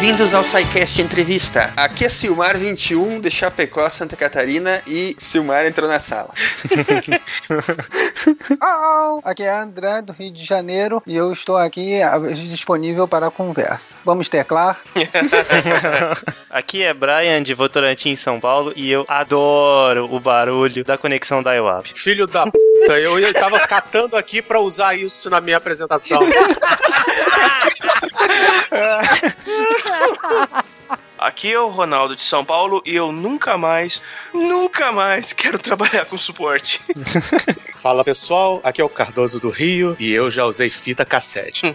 Bem-vindos ao SciCast Entrevista. Aqui é Silmar 21 de Chapecó, Santa Catarina e Silmar entrou na sala. Oh, aqui é André do Rio de Janeiro e eu estou aqui disponível para a conversa. Vamos teclar? Aqui é Brian de Votorantim, São Paulo, e eu adoro o barulho da conexão da IWAP. Filho da p. Eu, eu tava catando aqui pra usar isso na minha apresentação. Aqui é o Ronaldo de São Paulo e eu nunca mais, nunca mais quero trabalhar com suporte. Fala pessoal, aqui é o Cardoso do Rio e eu já usei fita cassete.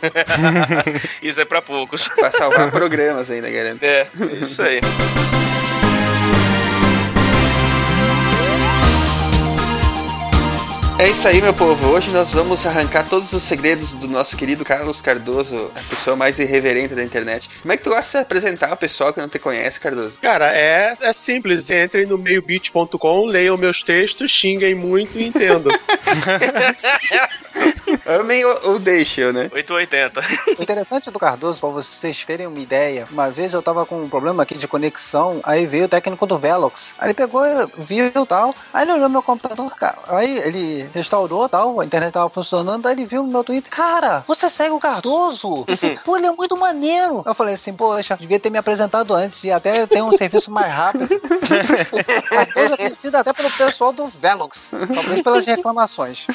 Isso é pra poucos. Pra salvar programas ainda, garanto. É, isso aí. É isso aí, meu povo. Hoje nós vamos arrancar todos os segredos do nosso querido Carlos Cardoso, a pessoa mais irreverente da internet. Como é que tu gosta de se apresentar ao pessoal que não te conhece, Cardoso? Cara, é, é simples. Entrem no meiobit.com, leiam meus textos, xinguem muito e entendam. Amem ou, ou deixem, né? 880. O interessante do Cardoso, para vocês terem uma ideia, uma vez eu tava com um problema aqui de conexão, aí veio o técnico do Velox. Aí ele pegou, viu e tal, aí ele olhou meu computador, cara, aí ele restaurou tal, a internet tava funcionando, aí ele viu no meu Twitter, cara, você segue o Cardoso? Assim, pô, ele é muito maneiro. Eu falei assim, poxa, devia ter me apresentado antes e até ter um serviço mais rápido. o Cardoso é conhecido até pelo pessoal do Velox, talvez pelas reclamações.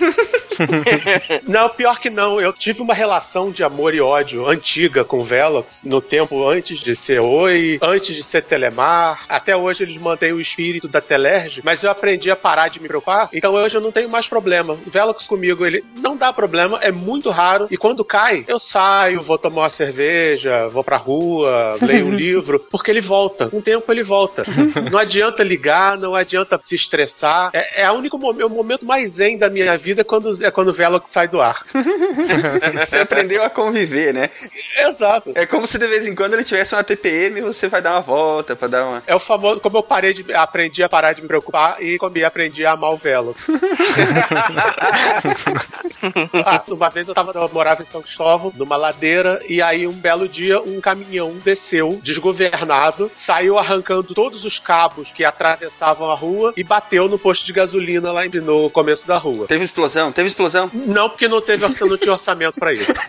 Não, pior que não. Eu tive uma relação de amor e ódio antiga com o Velox no tempo antes de ser Oi, antes de ser Telemar. Até hoje eles mantêm o espírito da Telerge, mas eu aprendi a parar de me preocupar, então hoje eu não tenho mais problema. O Velox comigo, ele não dá problema, é muito raro, e quando cai, eu saio, vou tomar uma cerveja, vou pra rua, leio um livro, porque ele volta. Com o tempo ele volta. Não adianta ligar, não adianta se estressar. É, é o único momento, o momento mais zen da minha vida é quando, é quando o Velox sai do ar. Você aprendeu a conviver, né? Exato. É como se de vez em quando ele tivesse uma TPM e você vai dar uma volta pra dar uma. É o famoso, como eu parei de, aprendi a parar de me preocupar e como eu aprendi a amar o Velox. ah, uma vez eu, tava, eu morava em São Cristóvão, numa ladeira, e aí um belo dia um caminhão desceu, desgovernado, saiu arrancando todos os cabos que atravessavam a rua e bateu no posto de gasolina lá em- no começo da rua. Teve explosão? Teve explosão? Não, porque não teve não tinha orçamento pra isso.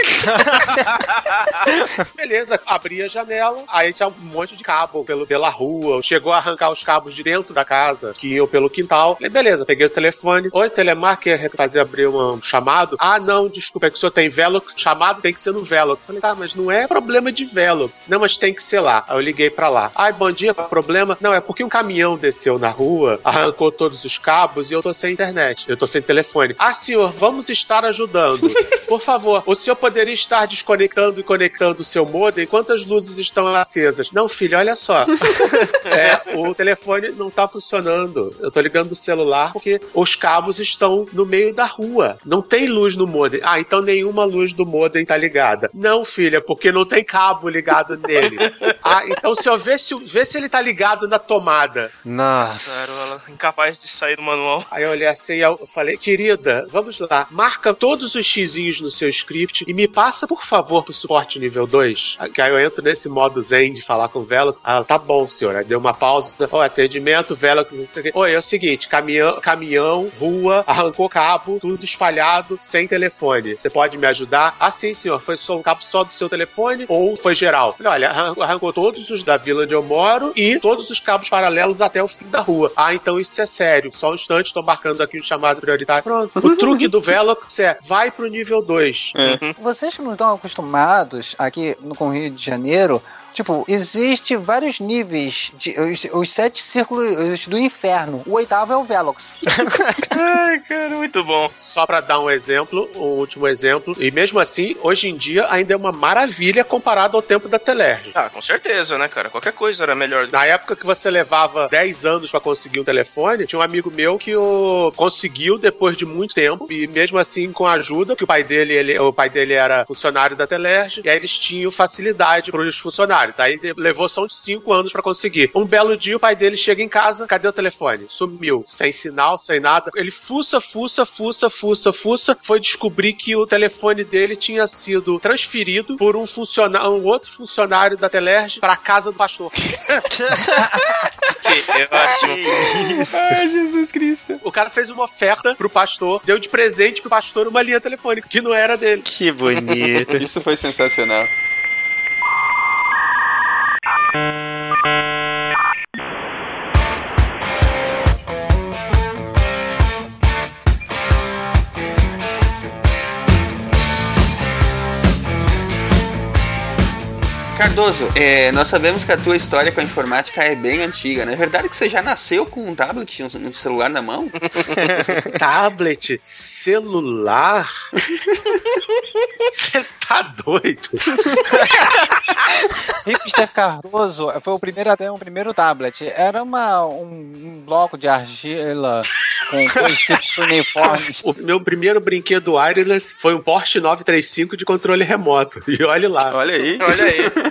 Beleza, abri a janela, aí tinha um monte de cabo pelo, pela rua, chegou a arrancar os cabos de dentro da casa, que iam pelo quintal. Falei, beleza, peguei o telefone. Oi, Telemar, quer fazer abrir um chamado? Ah, não, desculpa, é que o senhor tem Velox, chamado tem que ser no Velox. Falei, tá, mas não é problema de Velox. Não, mas tem que ser lá. Aí eu liguei pra lá. Ai, bom dia, é problema? Não, é porque um caminhão desceu na rua, arrancou todos os cabos e eu tô sem internet. Eu tô sem telefone. Ah, senhor, vamos estar ajudando. Por favor, o senhor poderia estar desconectando e conectando o seu modem enquanto as luzes estão acesas. Não, filho, olha só. é, o telefone não tá funcionando. Eu tô ligando do celular porque os cabos estão no meio da rua. Não tem luz no modem. Ah, então nenhuma luz do modem tá ligada. Não, filha, porque não tem cabo ligado nele. Ah, então se eu ver se, vê se ele tá ligado na tomada. Nossa. Sério, ela é incapaz de sair do manual. Aí eu olhei assim e eu falei, querida, vamos lá, marca todos os xizinhos no seu script e me passa, por favor, pro suporte nível 2. Que aí eu entro nesse modo zen de falar com o Velox. Ah, tá bom, senhor. Aí deu uma pausa. Ó, atendimento, Velox, não sei o. Oi, é o seguinte, caminhão, caminhão, rua, arrancou cabo, tudo espalhado, sem telefone. Você pode me ajudar? Ah, sim, senhor. Foi só um cabo só do seu telefone ou foi geral? Olha, arrancou, todos os da vila onde eu moro e todos os cabos paralelos até o fim da rua. Ah, então isso é sério. Só um instante, tô marcando aqui o chamado prioritário. Pronto. O truque do Velox é vai pro nível 2. Vocês que não estão acostumados aqui no com o Rio de Janeiro, tipo, existe vários níveis, de, os, os sete círculos do inferno. O oitavo é o Velox. Ai, cara, muito bom. Só pra dar um exemplo, um último exemplo, e mesmo assim, hoje em dia ainda é uma maravilha comparado ao tempo da Telerge. Ah, com certeza, né, cara? Qualquer coisa era melhor. Na época que você levava 10 anos pra conseguir um telefone, tinha um amigo meu que o conseguiu depois de muito tempo, e mesmo assim com a ajuda, que o pai dele, ele, o pai dele era funcionário da Telerge, e aí eles tinham facilidade pros funcionários. Celulares. Aí levou só uns 5 anos pra conseguir. Um belo dia, o pai dele chega em casa, cadê o telefone? Sumiu. Sem sinal, sem nada. Ele fuça, fuça, fuça, fuça, fuça. Foi descobrir que o telefone dele tinha sido transferido por um funcionário, um outro funcionário da Telerge pra casa do pastor. Que. Ai, Jesus Cristo. O cara fez uma oferta pro pastor, deu de presente pro pastor uma linha telefônica, que não era dele. Que bonito. Isso foi sensacional. Bye. Cardoso, é, nós sabemos que a tua história com a informática é bem antiga, não é verdade que você já nasceu com um tablet um, um celular na mão? Tablet, celular. Você tá doido? Hipster Cardoso foi o primeiro até um primeiro tablet. Era uma, um, um bloco de argila com dois tipos uniformes. O meu primeiro brinquedo wireless foi um Porsche 935 de controle remoto. E olhe lá. Olha aí. Olha aí.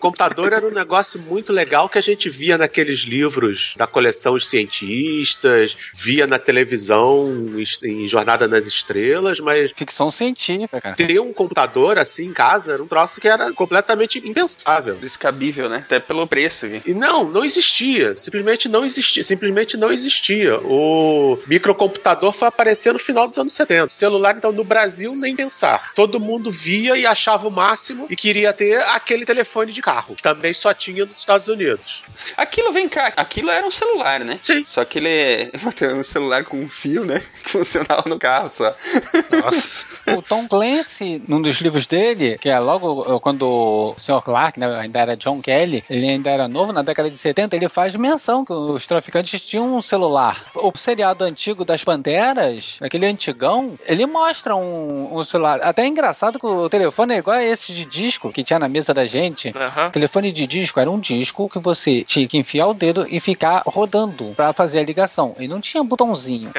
O computador era um negócio muito legal que a gente via naqueles livros da coleção Os Cientistas, via na televisão em Jornada nas Estrelas, mas Ficção científica, cara. ter um computador assim em casa era um troço que era completamente impensável. Descabível, né? Até pelo preço. aqui. E não, não existia. Simplesmente não existia. Simplesmente não existia. O microcomputador foi aparecer no final dos anos 70. Celular, então, no Brasil, nem pensar. Todo mundo via e achava o máximo e queria ter aquele telefone de carro. Também só tinha nos Estados Unidos. Aquilo, vem cá, aquilo era um celular, né? Sim. Só que ele é um celular com um fio, né? Que funcionava no carro só. Nossa. O Tom Clancy, num dos livros dele, que é logo eh, quando o Sr. Clark, né, ainda era John Kelly, ele ainda era novo, na década de 70, ele faz menção que os traficantes tinham um celular. O seriado antigo das Panteras, aquele antigão, ele mostra um, um celular. Até é engraçado que o telefone é igual a esse de disco que tinha na mesa da gente. Aham. O telefone de disco era um disco que você tinha que enfiar o dedo e ficar rodando pra fazer a ligação. E não tinha botãozinho.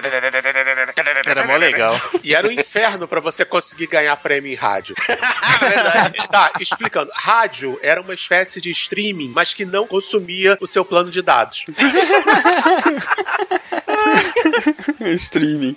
Era mó legal. E era um inferno pra você conseguir ganhar prêmio em rádio. tá, explicando. Rádio era uma espécie de streaming, mas que não consumia o seu plano de dados. Streaming.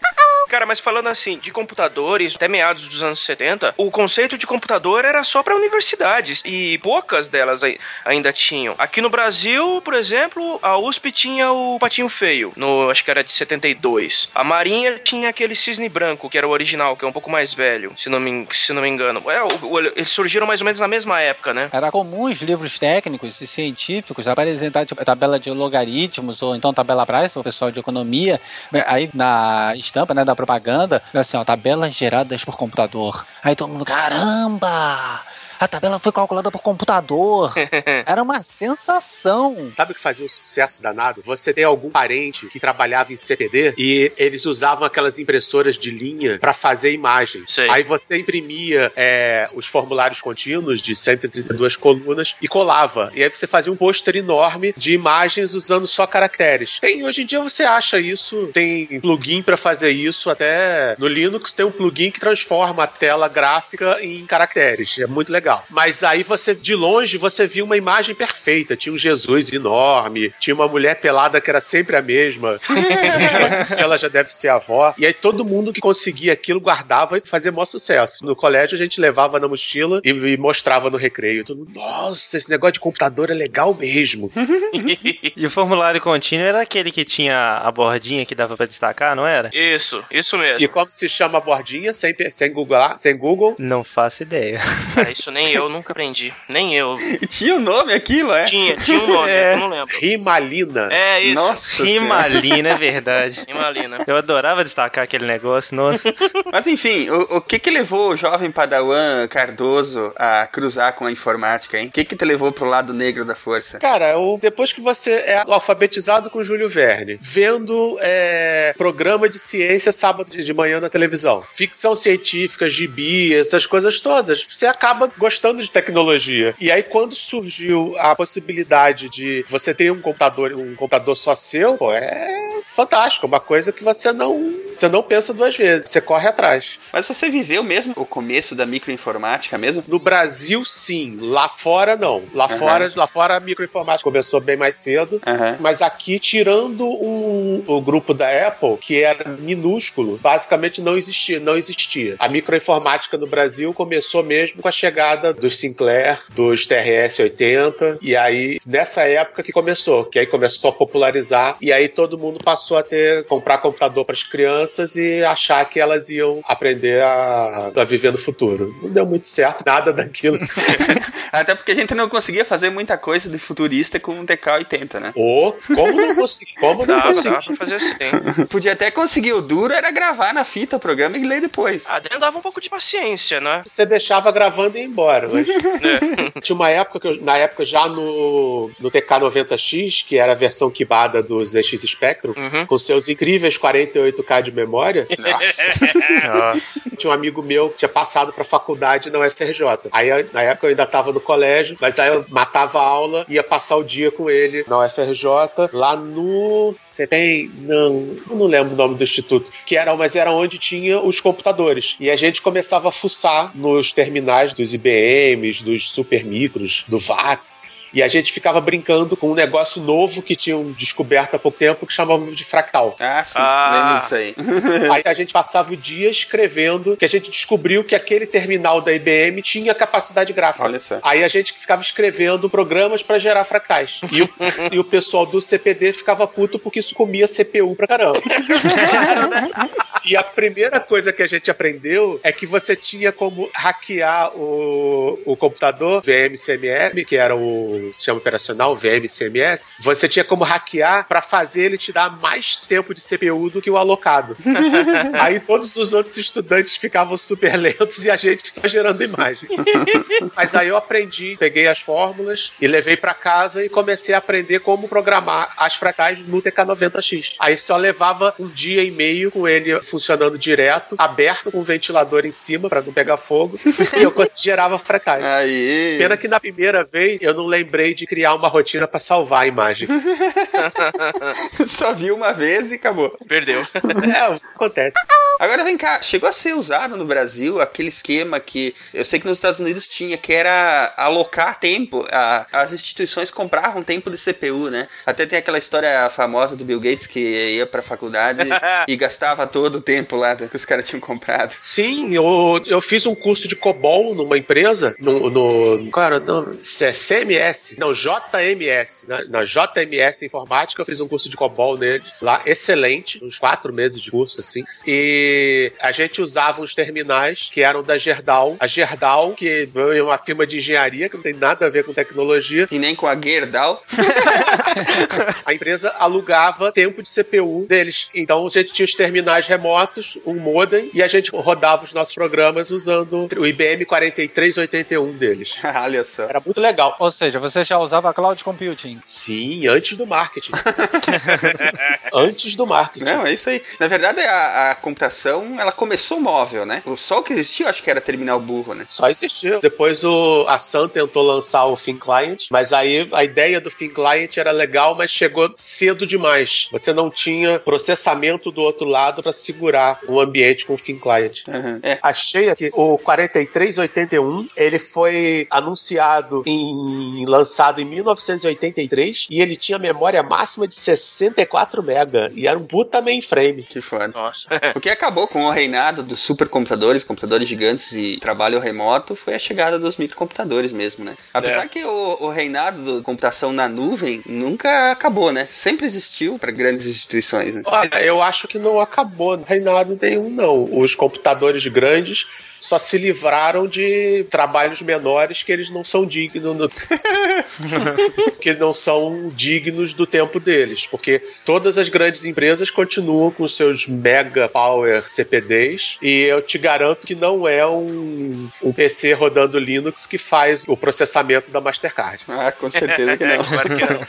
Cara, mas falando assim, de computadores, até meados dos anos 70, o conceito de computador era só para universidades e poucas delas ai- ainda tinham. Aqui no Brasil, por exemplo, a USP tinha o Patinho Feio, no acho que era de 72. A Marinha tinha aquele Cisne Branco, que era o original, que é um pouco mais velho, se não me, se não me engano. É, o- eles surgiram mais ou menos na mesma época, né? Era comum os livros técnicos e científicos apresentar tipo, tabela de logaritmos ou então tabela Price, o pessoal de economia. Aí na estampa né, da propaganda, assim, ó, tabelas geradas por computador. Aí todo mundo, caramba! A tabela foi calculada por computador. Era uma sensação. Sabe o que fazia um sucesso danado? Você tem algum parente que trabalhava em CPD e eles usavam aquelas impressoras de linha pra fazer imagens. Sei. Aí você imprimia é, os formulários contínuos de 132 colunas e colava. E aí você fazia um pôster enorme de imagens usando só caracteres. Tem, hoje em dia você acha isso, tem plugin pra fazer isso, até no Linux tem um plugin que transforma a tela gráfica em caracteres. É muito legal. Mas aí você, de longe, você via uma imagem perfeita. Tinha um Jesus enorme, tinha uma mulher pelada que era sempre a mesma. Ela já deve ser a avó. E aí todo mundo que conseguia aquilo guardava e fazia maior sucesso. No colégio a gente levava na mochila e, e mostrava no recreio. Todo mundo, nossa, esse negócio de computador é legal mesmo. E o formulário contínuo era aquele que tinha a bordinha que dava pra destacar, não era? Isso, isso mesmo. E como se chama a bordinha, sem, sem, Google, sem Google, Não faço ideia. Cara, isso nem eu nunca aprendi. Nem eu. Tinha o nome aquilo, é? Tinha, tinha um nome, É. eu não lembro. Rimalina. É isso. Nossa. Rimalina, é verdade. Rimalina. Eu adorava destacar aquele negócio. Nossa. Mas enfim, o, o que que levou o jovem padawan Cardoso a cruzar com a informática, hein? O que que te levou pro lado negro da força? Cara, o- depois que você é alfabetizado com Júlio Verne, vendo é, programa de ciência sábado de manhã na televisão, ficção científica, gibi, essas coisas todas, você acaba gostando de tecnologia. E aí, quando surgiu a possibilidade de você ter um computador, um computador só seu, pô, é fantástico, uma coisa que você não, você não pensa duas vezes, você corre atrás. Mas você viveu mesmo o começo da microinformática mesmo? No Brasil, sim. Lá fora, não. Lá Uhum. fora, lá fora a microinformática começou bem mais cedo. Aham. Mas aqui, tirando um- o grupo da Apple, que era minúsculo, basicamente não existia, não existia. A microinformática no Brasil começou mesmo com a chegada dos Sinclair, dos TRS-80, e aí nessa época que começou, que aí começou a popularizar, e aí todo mundo passou a ter comprar computador para as crianças e achar que elas iam aprender a, a viver no futuro. Não deu muito certo nada daquilo. Até porque a gente não conseguia fazer muita coisa de futurista com um TK-80, né? Ou como não consegui, como não Dava, consegui. dava pra fazer assim. Podia até conseguir. O duro era gravar na fita o programa e ler depois. Ah, daí dava um pouco de paciência, né? Você deixava gravando e ia embora, mas É. tinha uma época que eu, na época já no, no TK90X, que era a versão quibada do ZX Spectrum, Uhum. com seus incríveis 48K de memória, Ó, tinha um amigo meu que tinha passado pra faculdade na UFRJ. Aí na época eu ainda tava no colégio, mas aí eu matava a aula, ia passar o dia com ele na UFRJ, lá no. Você tem. Não, eu não lembro o nome do instituto. Que era, mas era onde tinha os computadores. E a gente começava a fuçar nos terminais dos IBMs, dos Supermicros, do VAX. E a gente ficava brincando com um negócio novo que tinham descoberto há pouco tempo que chamavam de fractal. Ah, sim. Ah. Disso aí. Aí a gente passava o dia escrevendo que a gente descobriu que aquele terminal da IBM tinha capacidade gráfica. Olha só. Aí a gente ficava escrevendo programas pra gerar fractais. E o, e o pessoal do CPD ficava puto porque isso comia CPU pra caramba. E a primeira coisa que a gente aprendeu é que você tinha como hackear o, o computador VMCMS, que era o sistema operacional VMCMS. Você tinha como hackear para fazer ele te dar mais tempo de CPU do que o alocado. Aí todos os outros estudantes ficavam super lentos e a gente só gerando imagem. Mas aí eu aprendi, peguei as fórmulas e levei pra casa e comecei a aprender como programar as fractais no TK90X. Aí só levava um dia e meio com ele funcionando direto, aberto com o ventilador em cima pra não pegar fogo, e eu gerava fractais. Aí. Pena que na primeira vez eu não lembrei de criar uma rotina pra salvar a imagem. Só viu uma vez e acabou. Perdeu. É, acontece. Agora vem cá, chegou a ser usado no Brasil aquele esquema que eu sei que nos Estados Unidos tinha, que era alocar tempo. A- as instituições compravam tempo de CPU, né? Até tem aquela história famosa do Bill Gates que ia pra faculdade e gastava todo o tempo lá que os caras tinham comprado. Sim, eu, eu fiz um curso de COBOL numa empresa, no. no qual era? Não, CMS, não, JMS. Na, na JMS Informática, eu fiz um curso de COBOL nele lá, excelente, uns quatro meses de curso, assim. E a gente usava uns terminais que eram da Gerdau. A Gerdau, que é uma firma de engenharia que não tem nada a ver com tecnologia, E nem com a Gerdau. a empresa alugava tempo de CPU deles. Então a gente tinha os terminais remotos, um modem, e a gente rodava os nossos programas usando o IBM 4381 deles. Olha só. Era muito legal. Ou seja, você já usava cloud computing. Sim, antes do marketing. antes do marketing. Não, é isso aí. Na verdade, a, a computação, ela começou móvel, né? O só o que existia, eu acho que era terminal burro, né? Só existiu. Depois o, a Sun tentou lançar o Thin Client, mas aí a ideia do Thin Client era legal, mas chegou cedo demais. Você não tinha processamento do outro lado para segurar um ambiente com o Thin Client. Uhum. É. Achei aqui o 4381, ele foi anunciado em lançado em 1983 e ele tinha memória máxima de 64 mega e era um puta mainframe. Que foda. Nossa. O que acabou com o reinado dos supercomputadores, computadores gigantes e trabalho remoto foi a chegada dos microcomputadores mesmo, né? Apesar É. que o, o reinado da computação na nuvem nunca acabou, né? Sempre existiu para grandes instituições, né? Olha, eu acho que não acabou reinado nenhum, não. Os computadores grandes só se livraram de trabalhos menores que eles não são dignos do... que não são dignos do tempo deles, porque todas as grandes empresas continuam com seus mega power CPDs e eu te garanto que não é um, um PC rodando Linux que faz o processamento da Mastercard. Ah, com certeza que não. claro que não.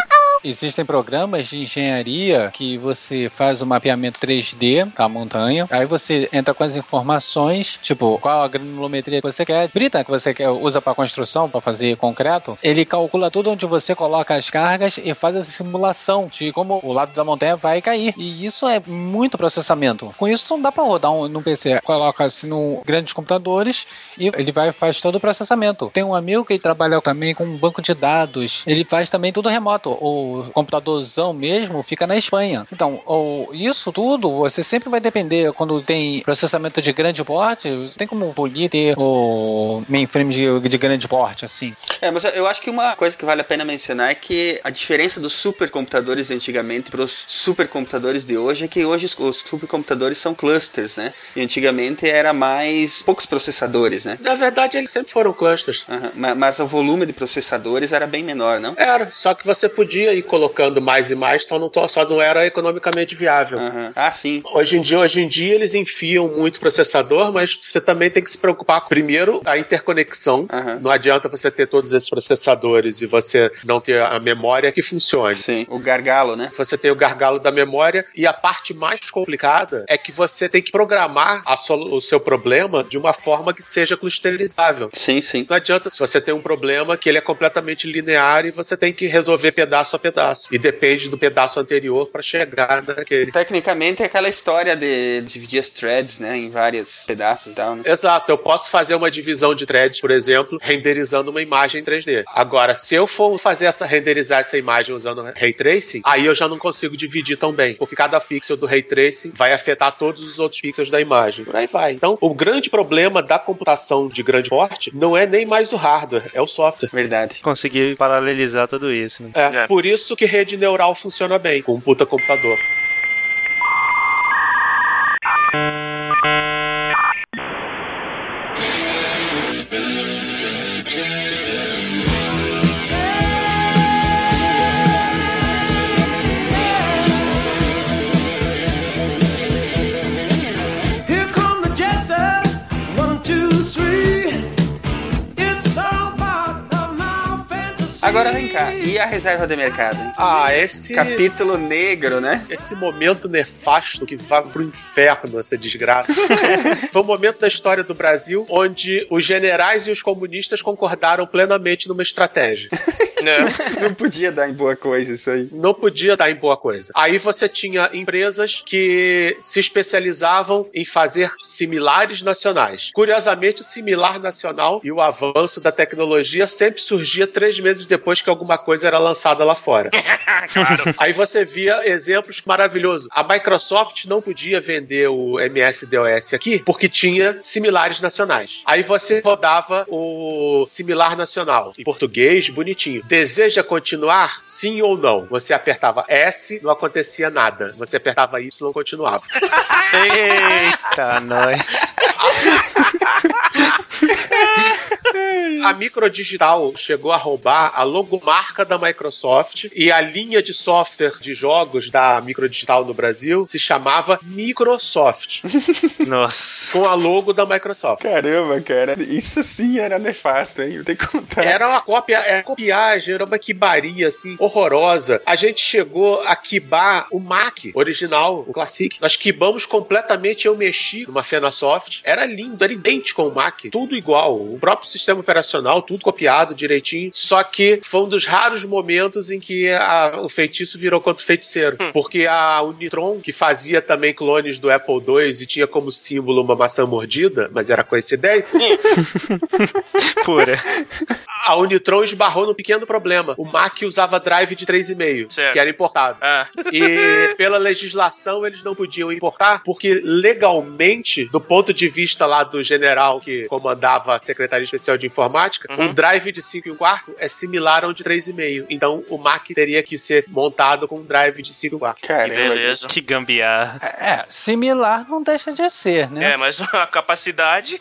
Existem programas de engenharia que você faz o mapeamento 3D da montanha, aí você entra com as informações, tipo, qual a granulometria que você quer, brita que você quer, usa para construção, para fazer concreto, ele calcula tudo onde você coloca as cargas e faz essa simulação de como o lado da montanha vai cair. E isso é muito processamento. Com isso não dá para rodar um, no PC. Coloca assim no grandes computadores e ele vai faz todo o processamento. Tem um amigo que trabalha também com um banco de dados. Ele faz também tudo remoto. O computadorzão mesmo fica na Espanha. Então, ou, isso tudo você sempre vai depender quando tem processamento de grande porte. Tem como polir ter o mainframe de, de grande porte assim. É, mas eu acho que uma coisa que vale a pena mencionar é que a diferença dos supercomputadores de antigamente para os supercomputadores de hoje é que hoje os, os supercomputadores são clusters, né? E antigamente era mais poucos processadores, né? Na verdade, eles sempre foram clusters. Aham, ma- Mas o volume de processadores era bem menor, não? Era, só que você podia ir colocando mais e mais, só não, só não era economicamente viável. Aham. Ah, sim. Hoje em dia, hoje em dia eles enfiam muito processador, mas você também tem que se preocupar com, primeiro a interconexão. Aham. Não adianta você ter todos esses processadores e você não ter a memória que funcione. Sim. O gargalo, né? Você tem o gargalo da memória e a parte mais complicada é que você tem que programar o seu problema de uma forma que seja clusterizável. Sim, sim. Não adianta se você tem um problema que ele é completamente linear e você tem que resolver pedaço a pedaço. E depende do pedaço anterior para chegar naquele. Tecnicamente é aquela história de dividir as threads, né, em vários pedaços e tal, né? Exato, eu posso fazer uma divisão de threads, por exemplo, renderizando uma imagem em 3D. Agora, se eu for fazer essa renderizar essa imagem usando Ray Tracing, aí eu já não consigo dividir tão bem, porque cada pixel do Ray Tracing vai afetar todos os outros pixels da imagem. Por aí vai. Então, o grande problema da computação de grande porte não é nem mais o hardware, é o software. Verdade. Conseguir paralelizar tudo isso. Né? É, É. por isso que rede neural funciona bem com um puta computador. Agora vem cá, e a reserva de mercado? Ah, esse. Capítulo negro, né? Esse momento nefasto que vai pro inferno, essa desgraça. Foi um momento da história do Brasil onde os generais e os comunistas concordaram plenamente numa estratégia. Né? Não podia dar em boa coisa isso aí. Não podia dar em boa coisa. Aí você tinha empresas que se especializavam em fazer similares nacionais. Curiosamente, o similar nacional e o avanço da tecnologia sempre surgia três meses depois que alguma coisa era lançada lá fora. Aí você via exemplos maravilhosos. A Microsoft não podia vender o MS-DOS aqui porque tinha similares nacionais. Aí você rodava o similar nacional em português, bonitinho. Deseja continuar? Sim ou não? Você apertava S, não acontecia nada. Você apertava Y, continuava. Eita, nós. A Microdigital chegou a roubar a logomarca da Microsoft e a linha de software de jogos da Microdigital no Brasil se chamava Microsoft, Nossa. com a logo da Microsoft. Caramba, cara, isso sim era nefasto, hein? Tem que contar. Era uma cópia, era copiagem, era uma quibaria, assim, horrorosa. A gente chegou a quibar o Mac original, o Classic. Nós quibamos completamente, eu mexi numa Fenasoft. Era lindo, era idêntico ao Mac. Tudo igual. O próprio sistema operacional, tudo copiado direitinho. Só que foi um dos raros momentos em que a- o feitiço virou contra o feiticeiro. Porque a Unitron, que fazia também clones do Apple II e tinha como símbolo uma maçã mordida, mas era coincidência, Pura. a Unitron esbarrou num pequeno problema. O Mac usava drive de 3,5, Certo. que era importado. Ah, E pela legislação eles não podiam importar, porque legalmente, do ponto de vista lá do general que comandava a Secretaria Especial de Informática, Uhum. um drive de 5 e um quarto é similar ao de 3,5. Então o Mac teria que ser montado com um drive de 5 e um quarto. que beleza. Que gambiarra. É, similar não deixa de ser, né? É, mas a capacidade.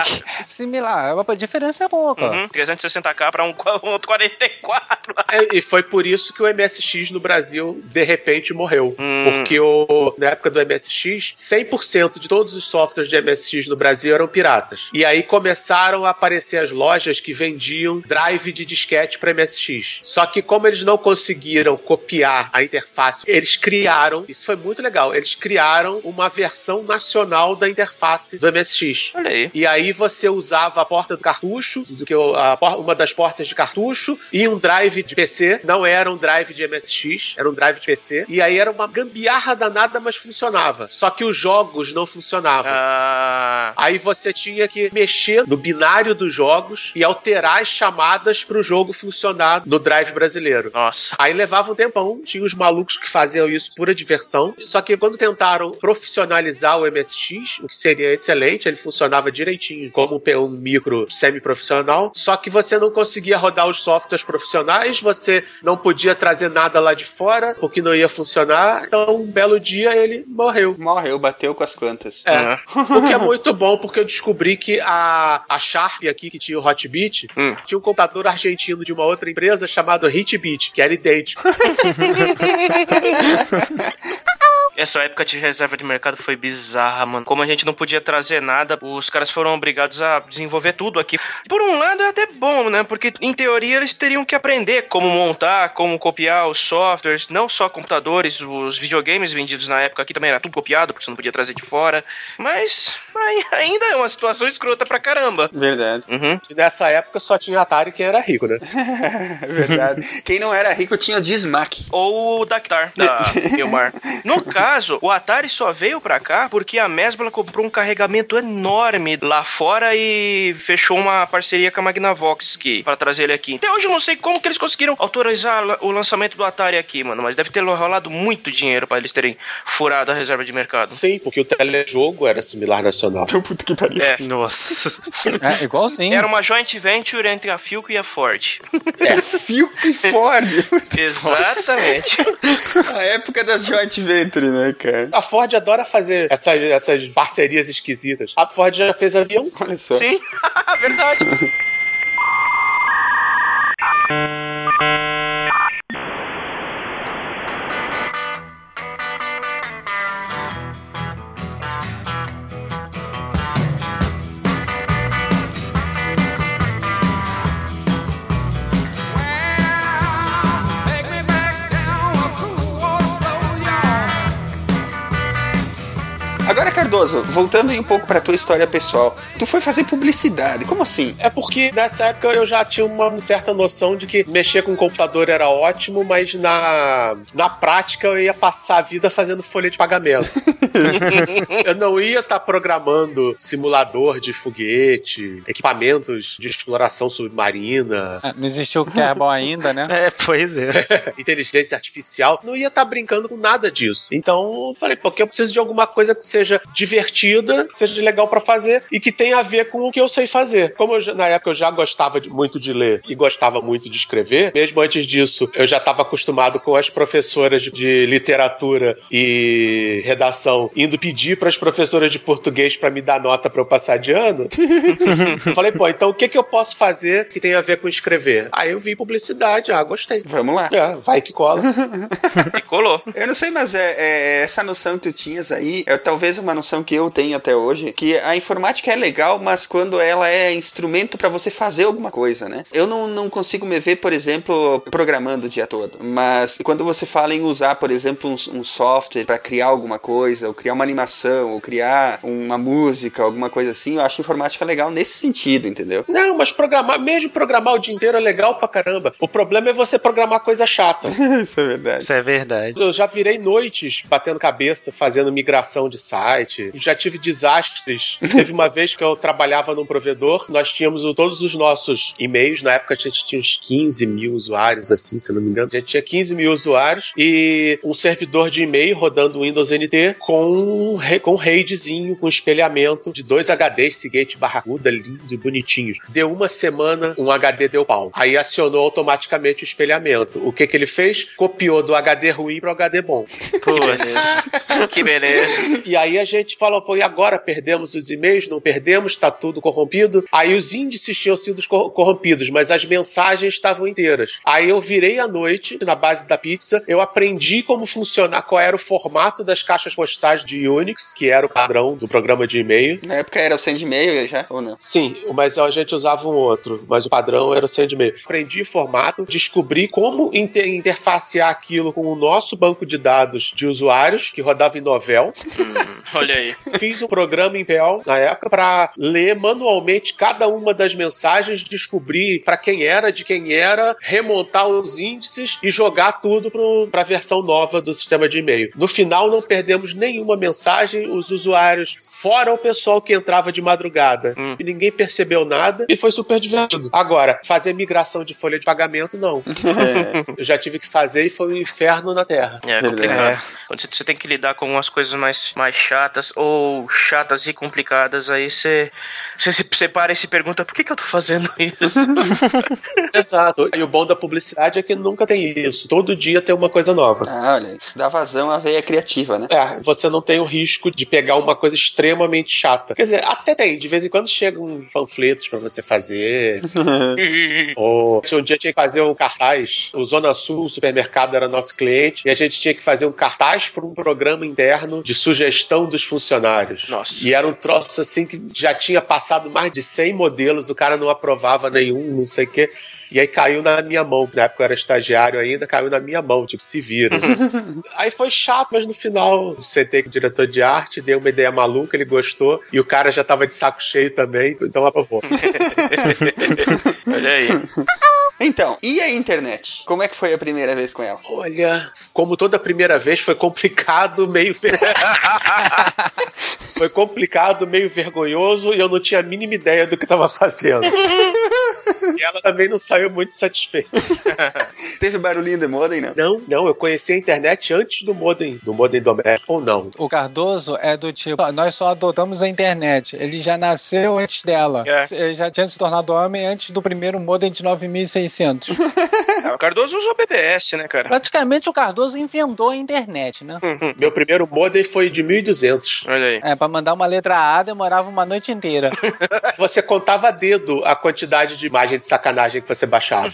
Similar, a diferença é pouca. Uhum, 360 480k pra um, um outro 44. É, e foi por isso que o MSX no Brasil, de repente, morreu. Hum. Porque o, na época do MSX, 100% de todos os softwares de MSX no Brasil eram piratas. E aí começaram a aparecer as lojas que vendiam drive de disquete para MSX. Só que como eles não conseguiram copiar a interface, eles criaram, isso foi muito legal, eles criaram uma versão nacional da interface do MSX. Olha aí. E aí você usava a porta do cartucho, do que uma das portas de cartucho, e um drive de PC. Não era um drive de MSX, era um drive de PC. E aí era uma gambiarra danada, mas funcionava. Só que os jogos não funcionavam. Ah, Aí você tinha que mexer no binário dos jogos e alterar as chamadas para o jogo funcionar no drive brasileiro. nossa. Aí levava um tempão, tinha os malucos que faziam isso pura diversão. Só que quando tentaram profissionalizar o MSX, o que seria excelente, ele funcionava direitinho como um micro semi-profissional. Só que você não conseguia rodar os softwares profissionais, você não podia trazer nada lá de fora, porque não ia funcionar. Então, um belo dia ele morreu. Morreu, bateu com as quantas. É. Ah. O que é muito bom, porque eu descobri que a, a Sharp aqui, que tinha o Hotbit, Hum. tinha um computador argentino de uma outra empresa chamado Hitbit, que era idêntico. Essa época de reserva de mercado foi bizarra, mano. Como a gente não podia trazer nada, os caras foram obrigados a desenvolver tudo aqui. Por um lado é até bom, né? Porque em teoria eles teriam que aprender como montar, como copiar os softwares, não só computadores, os videogames vendidos na época aqui também era tudo copiado, porque você não podia trazer de fora. Mas ainda é uma situação escrota pra caramba. Verdade, Uhum. E nessa época só tinha Atari quem era rico, né? verdade. Quem não era rico tinha o Dismac. ou o Dactar da Filmar. No caso, o Atari só veio pra cá porque a Mesbla comprou um carregamento enorme lá fora e fechou uma parceria com a Magnavox que para trazer ele aqui. Até hoje eu não sei como que eles conseguiram autorizar o lançamento do Atari aqui, mano, mas deve ter rolado muito dinheiro pra eles terem furado a reserva de mercado. Sim, porque o telejogo era similar nacional. Puta que pariu. É, Nossa. É, igualzinho. era uma joint venture entre a Philco e a Ford. Phil e Ford. Exatamente. a época das joint venture, né, cara? A Ford adora fazer essas, essas parcerias esquisitas. A Ford já fez avião. Olha só. Sim, verdade. Cardoso, voltando aí um pouco pra tua história pessoal. Tu foi fazer publicidade. Como assim? É porque nessa época eu já tinha uma certa noção de que mexer com o computador era ótimo, mas na, na prática eu ia passar a vida fazendo folha de pagamento. eu não ia estar programando simulador de foguete, equipamentos de exploração submarina, É, Não existiu o Kerbal ainda, né? É, pois é. inteligência artificial, não ia estar brincando com nada disso. Então eu falei, porque eu preciso de alguma coisa que seja divertida, que seja legal pra fazer e que tenha a ver com o que eu sei fazer. Como eu na época eu já gostava de- muito de ler e gostava muito de escrever, mesmo antes disso eu já estava acostumado com as professoras de, de literatura e redação indo pedir para as professoras de português para me dar nota para eu passar de ano. eu falei, pô, então o que que eu posso fazer que tenha a ver com escrever? Aí eu vi publicidade, ah, gostei. Vamos lá. É, vai que cola. E colou. Eu não sei, mas é, é- essa noção que tu tinhas aí é talvez uma noção que eu tenho até hoje, que a informática é legal, mas quando ela é instrumento pra você fazer alguma coisa, né? Eu não, não consigo me ver, por exemplo, programando o dia todo, mas quando você fala em usar, por exemplo, um, um software pra criar alguma coisa, ou criar uma animação, ou criar uma música, alguma coisa assim, eu acho informática legal nesse sentido, entendeu? Não, mas programar, mesmo programar o dia inteiro é legal pra caramba. O problema é você programar coisa chata. Isso é verdade. Isso é verdade. Eu já virei noites batendo cabeça, fazendo migração de site. Já tive desastres. Teve uma vez que eu trabalhava num provedor, nós tínhamos todos os nossos e-mails. Na época a gente tinha uns 15 mil usuários, assim, se não me engano. A gente tinha 15 mil usuários e um servidor de e-mail rodando Windows NT com um, com um RAIDzinho, com espelhamento de dois HDs Seagate barracuda, lindo e bonitinhos. Deu uma semana, um HD deu pau. Aí acionou automaticamente o espelhamento. O que que ele fez? Copiou do HD ruim pro HD bom. Que beleza. que beleza. E aí a gente gente falou, pô, e agora perdemos os e-mails? Não perdemos, tá tudo corrompido. Aí os índices tinham sido cor- corrompidos, mas as mensagens estavam inteiras. Aí eu virei à noite, na base da pizza, eu aprendi como funcionar, qual era o formato das caixas postais de Unix, que era o padrão do programa de e-mail. Na época era o send e-mail já, ou não? Sim, mas a gente usava um outro, mas o padrão era o send-mail. Aprendi formato, descobri como inter- interfacear aquilo com o nosso banco de dados de usuários, que rodava em Novel. Olha aí. Fiz um programa em Perl na época para ler manualmente cada uma das mensagens, descobrir para quem era, de quem era, remontar os índices e jogar tudo para a versão nova do sistema de e-mail. No final, não perdemos nenhuma mensagem, os usuários, fora o pessoal que entrava de madrugada. Hum. E ninguém percebeu nada e foi super divertido. Agora, fazer migração de folha de pagamento, não. Eu já tive que fazer e foi um inferno na Terra. É complicado. Quando você- você tem que lidar com umas coisas mais, mais chatas ou chatas e complicadas, aí você, se separa e se pergunta por que, que eu tô fazendo isso? Exato. E o bom da publicidade é que nunca tem isso. Todo dia tem uma coisa nova. Ah, olha. Dá vazão à veia criativa, né? É, você não tem o risco de pegar uma coisa extremamente chata. Quer dizer, até tem. De vez em quando chegam uns panfletos pra você fazer. Ou um dia tinha que fazer um cartaz. O Zona Sul, o supermercado, era nosso cliente. E a gente tinha que fazer um cartaz para um programa interno de sugestão dos funcionários. Nossa. E era um troço assim que já tinha passado mais de 100 modelos. O cara não aprovava nenhum, não sei o quê. E aí caiu na minha mão. Na época eu era estagiário ainda, caiu na minha mão, tipo, se vira. aí foi chato, mas no final sentei com o diretor de arte, dei uma ideia maluca, ele gostou, e o cara já tava de saco cheio também, então aprovou. Olha aí. Então, e a internet? Como é que foi a primeira vez com ela? Olha, como toda primeira vez, foi complicado, meio. foi complicado, meio vergonhoso, e eu não tinha a mínima ideia do que tava fazendo. E ela também não saiu muito satisfeita. Teve barulhinho de modem, não? Não, não, eu conheci a internet antes do modem, do modem doméstico, ou não. O Cardoso é do tipo, nós só adotamos a internet. Ele já nasceu antes dela. É. Ele já tinha se tornado homem antes do primeiro modem de 9600. Ah, o Cardoso usou BBS, né, cara? Praticamente o Cardoso inventou a internet, né? Meu primeiro modem foi de 1200. Olha aí. É, pra mandar uma letra A demorava uma noite inteira. Você contava a dedo a quantidade de imagem de sacanagem que você baixava.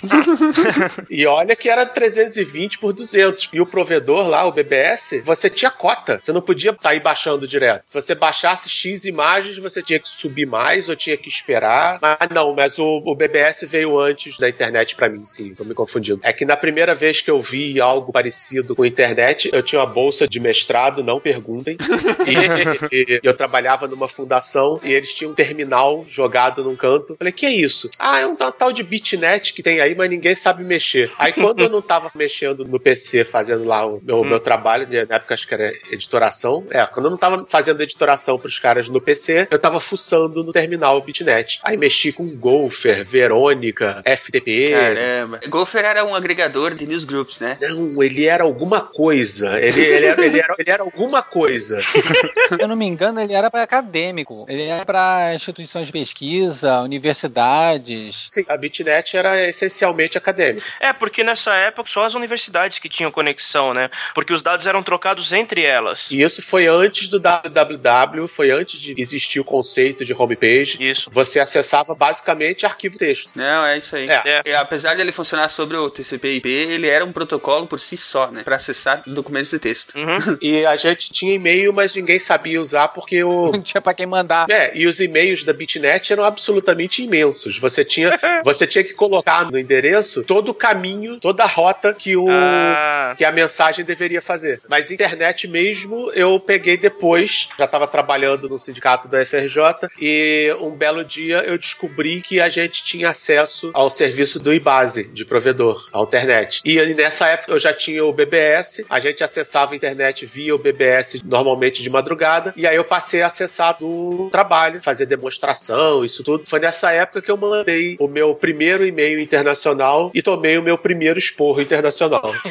e olha que era 320 por 200. E o provedor lá, o BBS, você tinha cota. Você não podia sair baixando direto. Se você baixasse X imagens, você tinha que subir mais ou tinha que esperar. Mas não, mas o, o BBS veio antes da internet pra mim, sim. Tô me confundindo. É que na primeira vez que eu vi algo parecido com internet, eu tinha uma bolsa de mestrado, não perguntem. E, e eu trabalhava numa fundação e eles tinham um terminal jogado num canto. Falei, que é isso? Ah, é um tal tal de bitnet que tem aí, mas ninguém sabe mexer. Aí quando eu não tava mexendo no PC, fazendo lá o meu, meu trabalho, né, na época acho que era editoração, é, quando eu não tava fazendo editoração pros caras no PC, eu tava fuçando no terminal bitnet. Aí mexi com Gopher, Verônica, FTP. Caramba. Gopher era um agregador de newsgroups, né? Não, ele era alguma coisa. Ele, ele, era, ele, era, ele era alguma coisa. Se eu não me engano, ele era para acadêmico. Ele era para instituições de pesquisa, universidades. Sim, a Bitnet era essencialmente acadêmica. É, porque nessa época só as universidades que tinham conexão, né? Porque os dados eram trocados entre elas. E isso foi antes do www, foi antes de existir o conceito de homepage. Isso. Você acessava basicamente arquivo texto. Não, é isso aí. É. É. E apesar dele funcionar sobre o TCP/IP, ele era um protocolo por si só, né? Pra acessar documentos de texto. Uhum. E a gente tinha e-mail, mas ninguém sabia usar porque o. Não tinha pra quem mandar. É, e os e-mails da Bitnet eram absolutamente imensos. Você tinha, você tinha que colocar no endereço todo o caminho, toda a rota que o. Ah, que a mensagem deveria fazer. Mas internet mesmo eu peguei depois, já estava trabalhando no sindicato da FRJ e um belo dia eu descobri que a gente tinha acesso ao serviço do IBASE de provedor, a internet. E nessa época eu já tinha o BBS, a gente acessava a internet via o BBS normalmente de madrugada e aí eu passei a acessar do trabalho, fazer demonstração, isso tudo. Foi nessa época que eu mandei o meu primeiro e-mail internacional e tomei o meu primeiro esporro internacional.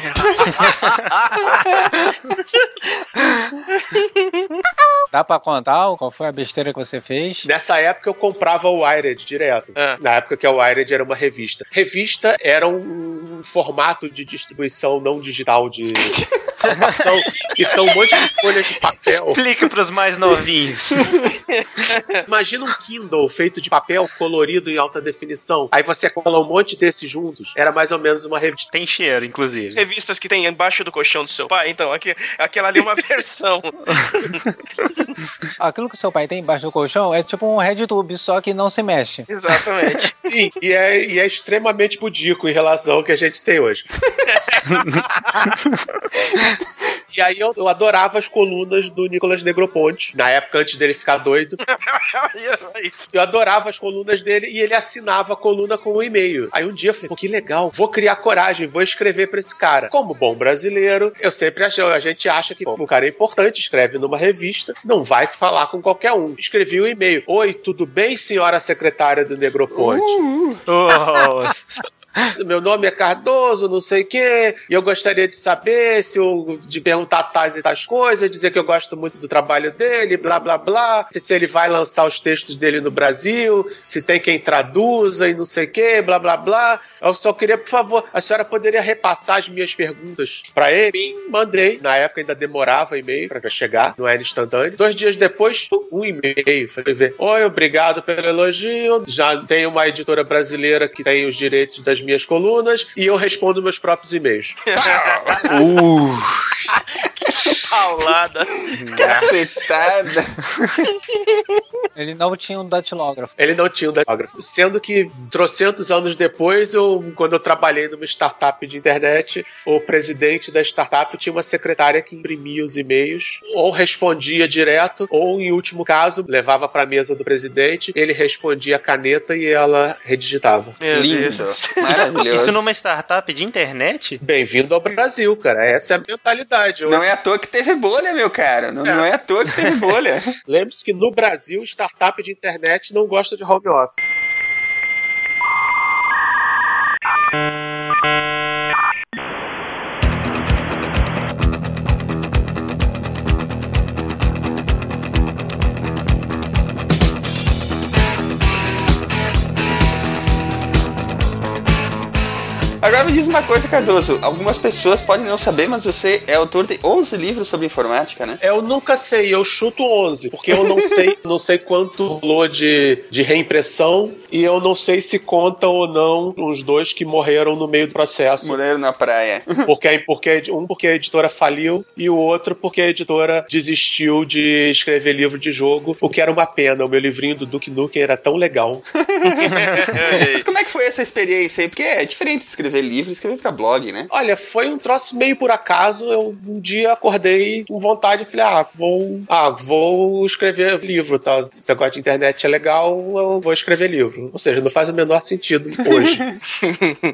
Dá pra contar qual foi a besteira que você fez? Nessa época eu comprava o Wired direto. Ah. Na época que o Wired era uma revista. Revista era um, um formato de distribuição não digital de informação, que são um monte de folhas de papel. Explica pros mais novinhos. Imagina um Kindle feito de papel colorido em alta definição. Aí você cola um monte desses juntos. Era mais ou menos uma revista. Tem cheiro, As inclusive. revistas que tem embaixo do colchão do seu pai, então, aqui, aquela ali é uma versão. Aquilo que seu pai tem embaixo do colchão é tipo um RedTube, só que não se mexe. Exatamente. Sim, e é, e é extremamente pudico em relação ao que a gente tem hoje. E aí eu, eu adorava as colunas do Nicolas Negroponte, na época antes dele ficar doido. Eu adorava as colunas dele e ele assinava a coluna com um e-mail. Aí um dia eu falei, pô, que legal, vou criar coragem, vou escrever pra esse cara. Como bom brasileiro, eu sempre achei, a gente acha que o cara é importante, escreve numa revista, não vai falar com qualquer um. Escrevi um e-mail. Oi, tudo bem, senhora secretária do Negroponte? Oh, Meu nome é Cardoso, não sei o quê, e eu gostaria de saber se eu, de perguntar tais e tais coisas, dizer que eu gosto muito do trabalho dele, blá blá blá, se ele vai lançar os textos dele no Brasil, se tem quem traduza e não sei o quê, blá blá blá. Eu só queria, por favor, a senhora poderia repassar as minhas perguntas pra ele? Bim, mandei. Na época ainda demorava e-mail pra chegar, não era instantâneo. Dois dias depois, um e-mail. Falei, ver. Oi, obrigado pelo elogio. Já tem uma editora brasileira que tem os direitos das minhas colunas e eu respondo meus próprios e-mails. uh, Paulada. Cacetada. Ele não tinha um datilógrafo. Ele não tinha um datilógrafo. Sendo que, trocentos anos depois, eu, quando eu trabalhei numa startup de internet, o presidente da startup tinha uma secretária que imprimia os e-mails, ou respondia direto, ou, em último caso, levava para a mesa do presidente, ele respondia a caneta e ela redigitava. Meu Lindo. Deus. Maravilhoso. isso numa startup de internet? Bem-vindo ao Brasil, cara. Essa é a mentalidade. Não é à toa que teve bolha, meu cara. Não É. não é à toa que teve bolha. Lembre-se que no Brasil, startup de internet não gosta de home office. Agora me diz uma coisa, Cardoso. Algumas pessoas podem não saber, mas você é autor de 11 livros sobre informática, né? Eu nunca sei, eu chuto 11, porque eu não sei, não sei quanto rolou de, de reimpressão e eu não sei se contam ou não os dois que morreram no meio do processo. Mulher na praia. Porque, porque um porque a editora faliu e o outro porque a editora desistiu de escrever livro de jogo, o que era uma pena. O meu livrinho do Duke Nukem era tão legal. Mas como é que foi essa experiência aí? Porque é diferente escrever livro e escrever pra blog, né? Olha, foi um troço meio por acaso. Eu um dia acordei com vontade e falei: ah, vou, ah, vou escrever livro. Tá? Esse negócio de internet é legal, eu vou escrever livro. Ou seja, não faz o menor sentido hoje.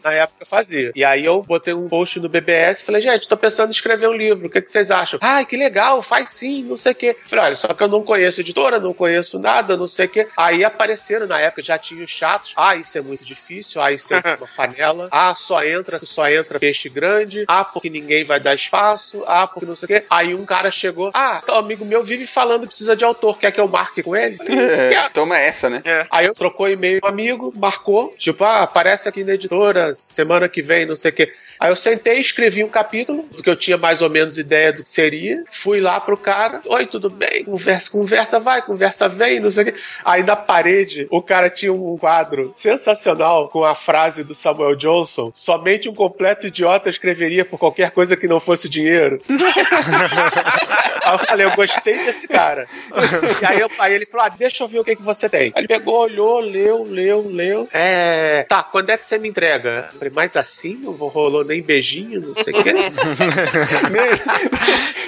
Na época fazia. E aí eu botei um post no BBS e falei: gente, tô pensando em escrever um livro. O que, que vocês acham? Ai, que legal, faz sim, não sei o quê. Falei: olha, só que eu não conheço editora, não conheço nada, não sei o quê. Aí apareceram na época, já tinha os chatos. Ah, isso é muito difícil. Ah, isso é uma panela. Ah, só entra, só entra peixe grande. Ah, porque ninguém vai dar espaço. Ah, porque não sei o quê. Aí um cara chegou. Ah, o amigo meu vive falando que precisa de autor. Quer que eu marque com ele? Quer. Toma essa, né? É. Aí eu trocou e-mail com um amigo, marcou, tipo, ah, aparece aqui na editora, semana que vem, não sei o quê. Aí eu sentei, escrevi um capítulo, do que eu tinha mais ou menos ideia do que seria. Fui lá pro cara, oi, tudo bem? Conversa, conversa vai, conversa vem, não sei o quê. Aí na parede, o cara tinha um quadro sensacional com a frase do Samuel Johnson: somente um completo idiota escreveria por qualquer coisa que não fosse dinheiro. Aí eu falei, eu gostei desse cara. E aí, eu- aí ele falou: ah, deixa eu ver o que, que você tem. Aí ele pegou, olhou, leu, leu, leu. É. Tá, quando é que você me entrega? Eu falei, mas assim? Não rolou nem beijinho, não sei o quê.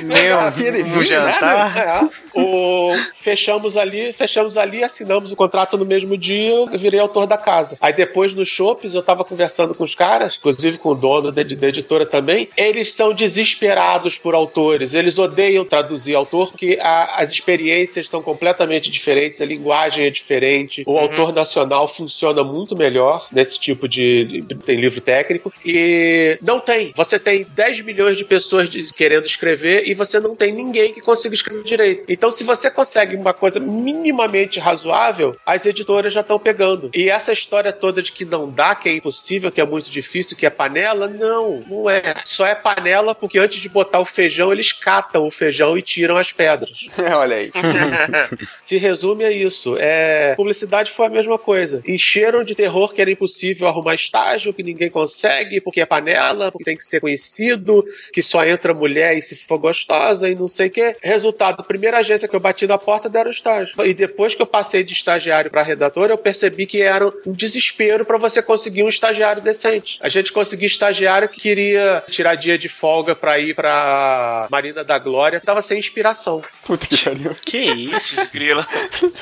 Nem garrafinha de um vinho, nada. jantar. É. O... Fechamos ali, fechamos ali, assinamos o contrato no mesmo dia, eu virei autor da casa. Aí depois nos shoppings eu tava conversando com os caras, inclusive com o dono da, da editora também. Eles são desesperados por autores, eles odeiam traduzir autor porque a- as experiências são completamente diferentes, a linguagem é diferente, o autor nacional funciona muito melhor nesse tipo de. tem livro técnico. E porque não tem. Você tem 10 milhões de pessoas de- querendo escrever e você não tem ninguém que consiga escrever direito. Então, se você consegue uma coisa minimamente razoável, as editoras já estão pegando. E essa história toda de que não dá, que é impossível, que é muito difícil, que é panela, não, não é. Só é panela porque antes de botar o feijão, eles catam o feijão e tiram as pedras. Olha aí. Se resume a isso. É, publicidade foi a mesma coisa. Encheram de terror que era impossível arrumar estágio, que ninguém consegue, porque é panela, porque tem que ser conhecido, que só entra mulher e se for gostosa e não sei o quê. Resultado, primeira agência que eu bati na porta deram estágio. E depois que eu passei de estagiário para redator, eu percebi que era um desespero para você conseguir um estagiário decente. A gente conseguia estagiário que queria tirar dia de folga para ir para Marina da Glória, tava sem inspiração. Puta que pariu. Que isso? Grila.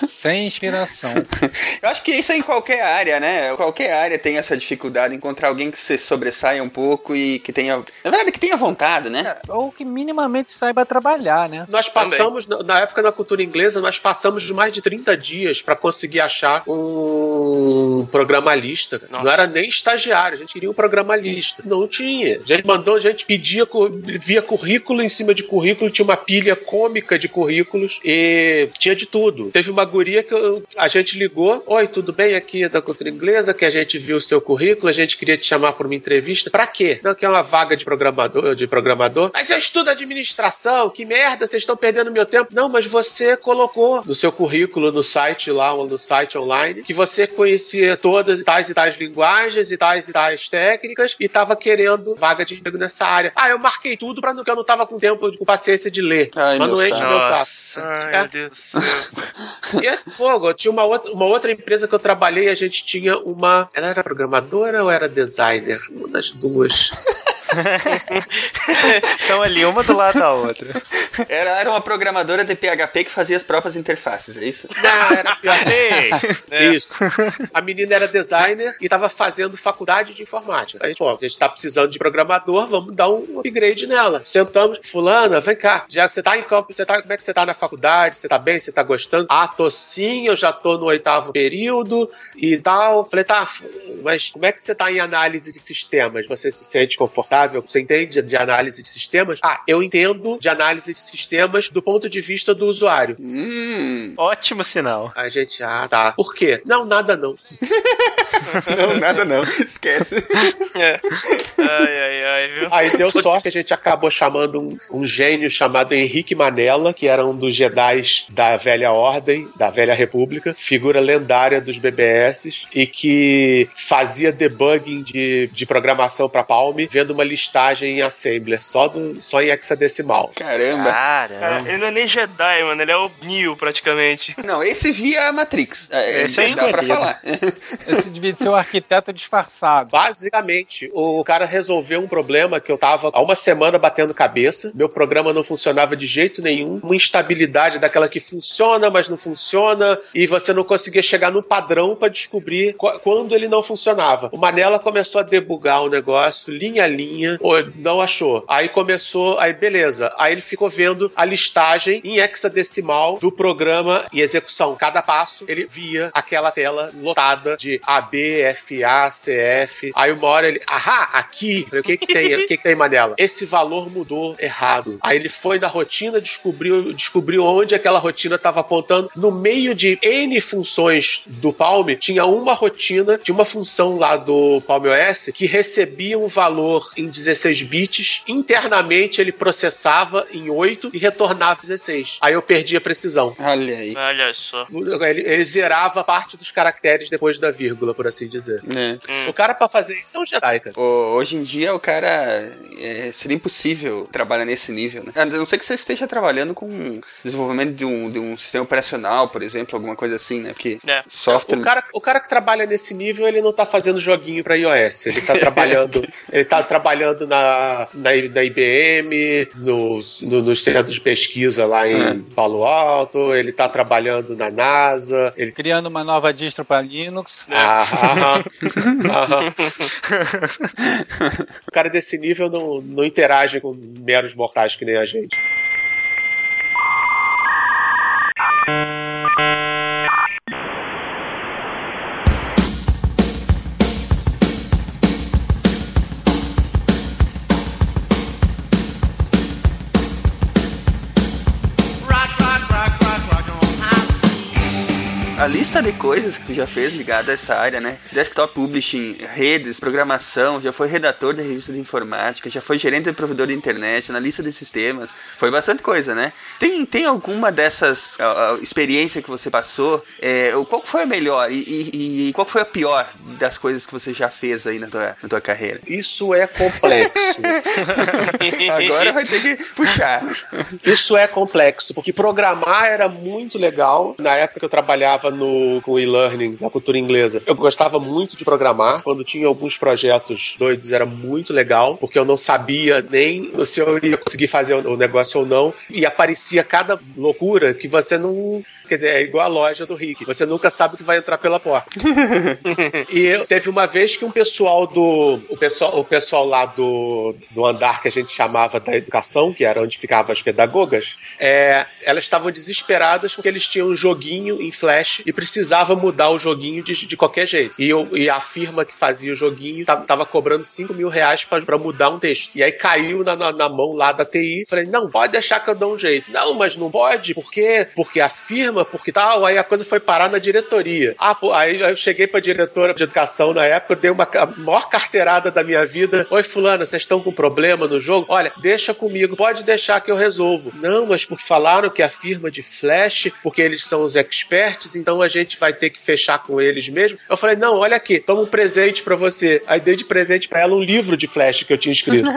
Sem inspiração. Eu acho que isso é em qualquer área, né? Qualquer área tem essa dificuldade, encontrar alguém que se sobressaia um pouco e que tenha. Na verdade, que tenha vontade, né? Ou que minimamente saiba trabalhar, né? Nós passamos, na na época na cultura inglesa, nós passamos mais de 30 dias para conseguir achar um programalista. Nossa. Não era nem estagiário, a gente queria um programalista. Não tinha. A gente mandou, a gente pedia, via currículo em cima de currículo, tinha uma pilha cômica de currículos e tinha de tudo. Teve uma guria que eu- a gente ligou: Oi, tudo bem? Aqui é da cultura inglesa, que a gente viu o seu currículo, a gente queria te chamar para uma entrevista. Pra quê? Não, que é uma vaga de programador, de programador. Mas eu estudo administração, que merda, vocês estão perdendo meu tempo. Não, mas você colocou no seu currículo, no site lá, no site online, que você conhecia todas tais e tais linguagens e tais e tais técnicas e estava querendo vaga de emprego nessa área. Ah, eu marquei tudo para não que eu não tava com tempo, com paciência de ler. Ai, mas meu não enche meu saco. Nossa. Ai, É. meu Deus do céu. E é fogo. Eu tinha uma outra, uma outra empresa que eu trabalhei, a gente tinha uma. Ela era programadora ou era designer? Uma das duas. Jewish. Estão ali, uma do lado da outra. Era, era uma programadora de PHP que fazia as próprias interfaces, é isso? Não, era pior. Ei! É. Isso. A menina era designer e estava fazendo faculdade de informática. A gente, ó, a gente tá precisando de programador, vamos dar um upgrade nela. Sentamos, fulana, vem cá. Já que você tá em campo, você tá, como é que você tá na faculdade? Você tá bem? Você tá gostando? Ah, tô sim, eu já tô no oitavo período e tal. Falei, tá, mas como é que você tá em análise de sistemas? Você se sente confortável? Você entende de análise de sistemas? Ah, eu entendo de análise de sistemas do ponto de vista do usuário. Hum. Ótimo sinal. A gente, ah, tá. Por quê? Não, nada não. Não, nada não. Esquece. É. Ai, ai, ai, viu? Aí deu sorte que a gente acabou chamando um, um gênio chamado Henrique Manella, que era um dos Jedi da velha ordem, da velha república, figura lendária dos BBS, e que fazia debugging de, de programação para Palm, vendo uma listagem em Assembler, só, do, só em hexadecimal. Caramba. Cara, ele não é nem Jedi, mano. Ele é o Neo, praticamente. Não, esse via a Matrix. É, Esse é dá pra escolhido. falar. Esse devia ser o arquiteto disfarçado. Basicamente, o cara resolveu um problema que eu tava há uma semana batendo cabeça. Meu programa não funcionava de jeito nenhum. Uma instabilidade daquela que funciona, mas não funciona. E você não conseguia chegar no padrão pra descobrir qu- quando ele não funcionava. O Manela começou a debugar o negócio, linha a linha. Pô, não achou. Aí começou, aí beleza. Aí ele ficou vendo a listagem em hexadecimal do programa em execução. Cada passo, ele via aquela tela lotada de A, B, F, A, C, F. Aí uma hora ele, ahá, aqui. Falei, o que que tem? O que que tem, Manela? Esse valor mudou errado. Aí ele foi na rotina, descobriu, descobriu onde aquela rotina estava apontando. No meio de N funções do Palm, tinha uma rotina de uma função lá do Palm OS que recebia um valor em 16 bits. Internamente ele processava em 8 e retornava 16. Aí eu perdi a precisão. Olha aí. Olha só. Ele, ele zerava parte dos caracteres depois da vírgula, por assim dizer. né? Hum. O cara, pra fazer isso, é um Jedi, cara. Pô, hoje em dia o cara é, seria impossível trabalhar nesse nível, né? A não ser que você esteja trabalhando com desenvolvimento de um, de um sistema operacional, por exemplo, alguma coisa assim, né? Porque É. software. O cara, o cara que trabalha nesse nível, ele não tá fazendo joguinho pra iOS. Ele tá trabalhando, ele tá trabalhando na, na, na IBM, nos, no- nos centros de pesquisa lá em É. Palo Alto, ele tá trabalhando na NASA, ele Criando uma nova distro para Linux. Ah, aham, aham. o cara desse nível não, não interage com meros mortais que nem a gente. salir. Lista de coisas que tu já fez ligada a essa área, né? Desktop Publishing, redes, programação, já foi redator da revista de informática, já foi gerente de provedor de internet, analista de sistemas. Foi bastante coisa, né? Tem, tem alguma dessas uh, uh, experiência que você passou? É, qual foi a melhor e, e- e qual foi a pior das coisas que você já fez aí na tua, na tua carreira? Isso é complexo. Agora vai ter que puxar. Isso é complexo, porque programar era muito legal. Na época que eu trabalhava no, com e-learning, na cultura inglesa, eu gostava muito de programar. Quando tinha alguns projetos doidos, era muito legal, porque eu não sabia nem se eu ia conseguir fazer o negócio ou não. E aparecia cada loucura que você não. Quer dizer, é igual a loja do Rick. Você nunca sabe o que vai entrar pela porta. E teve uma vez que um pessoal do. O pessoal, o pessoal lá do, do andar que a gente chamava da educação, que era onde ficavam as pedagogas, é, elas estavam desesperadas porque eles tinham um joguinho em flash e precisava mudar o joguinho de, de qualquer jeito. E, eu- e a firma que fazia o joguinho tava, tava cobrando 5 mil reais pra mudar um texto. E aí caiu na, na, na mão lá da TI. Falei, não, pode deixar que eu dou um jeito. Não, mas não pode, por quê? Porque a firma, porque tal. Aí a coisa foi parar na diretoria. Ah, pô, aí eu cheguei pra diretora de educação na época, eu dei uma a maior carteirada da minha vida. Oi, fulana, vocês estão com problema no jogo? Olha, deixa comigo, pode deixar que eu resolvo. Não, mas porque falaram que a firma de Flash, porque eles são os experts, então a gente vai ter que fechar com eles mesmo. Eu falei, não, olha aqui, toma um presente pra você. Aí dei de presente pra ela um livro de Flash que eu tinha escrito.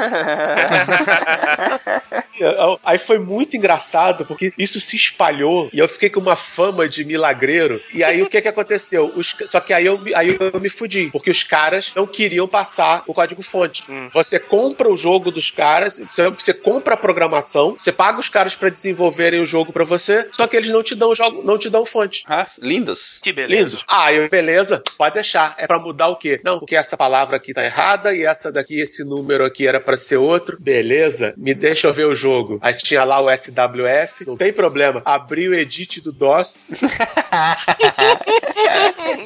Aí foi muito engraçado, porque isso se espalhou e eu fiquei com uma fama de milagreiro. E aí o que que aconteceu? Os- só que aí eu, me- aí eu me fudi, porque os caras não queriam passar o código-fonte. Você compra o jogo dos caras, você, você compra a programação, você paga os caras pra desenvolverem o jogo pra você, só que eles não te dão o jogo, não te dão fonte. Ah, lindos. Que beleza. Lindo. Ah, eu, beleza, pode deixar. É pra mudar o quê? Não, porque essa palavra aqui tá errada e essa daqui, esse número aqui era pra ser outro. Beleza, me deixa eu ver o jogo. Aí tinha lá o SWF, não tem problema. Abri o edit do DOS.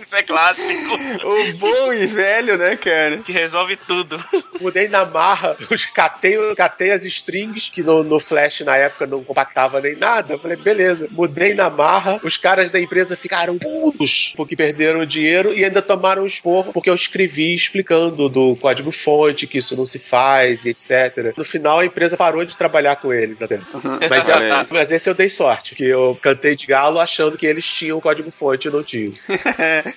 Isso é clássico. O bom e velho, né, cara? Que resolve tudo. Mudei na marra, os catei, catei as strings, que no, no Flash na época não compactava nem nada. Eu falei, beleza. Mudei na marra, os caras da empresa ficaram putos porque perderam o dinheiro e ainda tomaram um esporro porque eu escrevi explicando do código fonte que isso não se faz e etc. No final a empresa parou de trabalhar com eles até. Mas, já- Olha aí. mas esse eu dei sorte, que eu cantei de galo achando que eles tinham o código fonte e não tinham.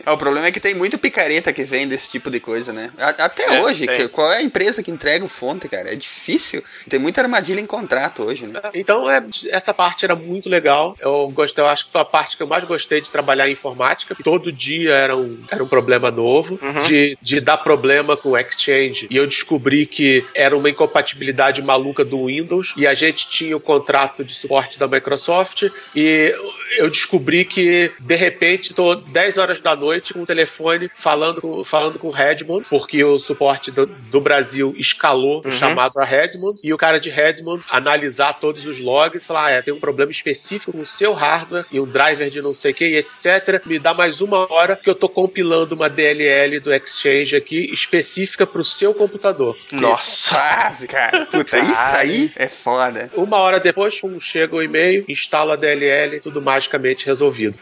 Ah, o problema é que tem muito picareta que vem desse tipo de coisa, né? A- Até É, hoje, que- qual é a empresa que entrega o fonte, cara? É difícil. Tem muita armadilha em contrato hoje, né? Então, é, essa parte era muito legal. Eu gostei, eu acho que foi a parte que eu mais gostei de trabalhar em informática. que Todo dia era um, era um problema novo, de, de dar problema com o Exchange. E eu descobri que era uma incompatibilidade maluca do Windows. E a gente tinha o contrato de suporte da Microsoft. E eu descobri que, de repente, tô 10 horas da noite com o telefone falando com, falando com o Redmond, porque o suporte do, do Brasil escalou o chamado a Redmond, e o cara de Redmond analisar todos os logs e falar: ah, é, tem um problema específico no seu hardware e um driver de não sei o que, e etc. Me dá mais uma hora que eu tô compilando uma DLL do Exchange aqui específica pro seu computador. Nossa. Cara. Puta, isso aí é foda. Uma hora depois, chega o e-mail, instala a DLL, tudo magicamente resolvido.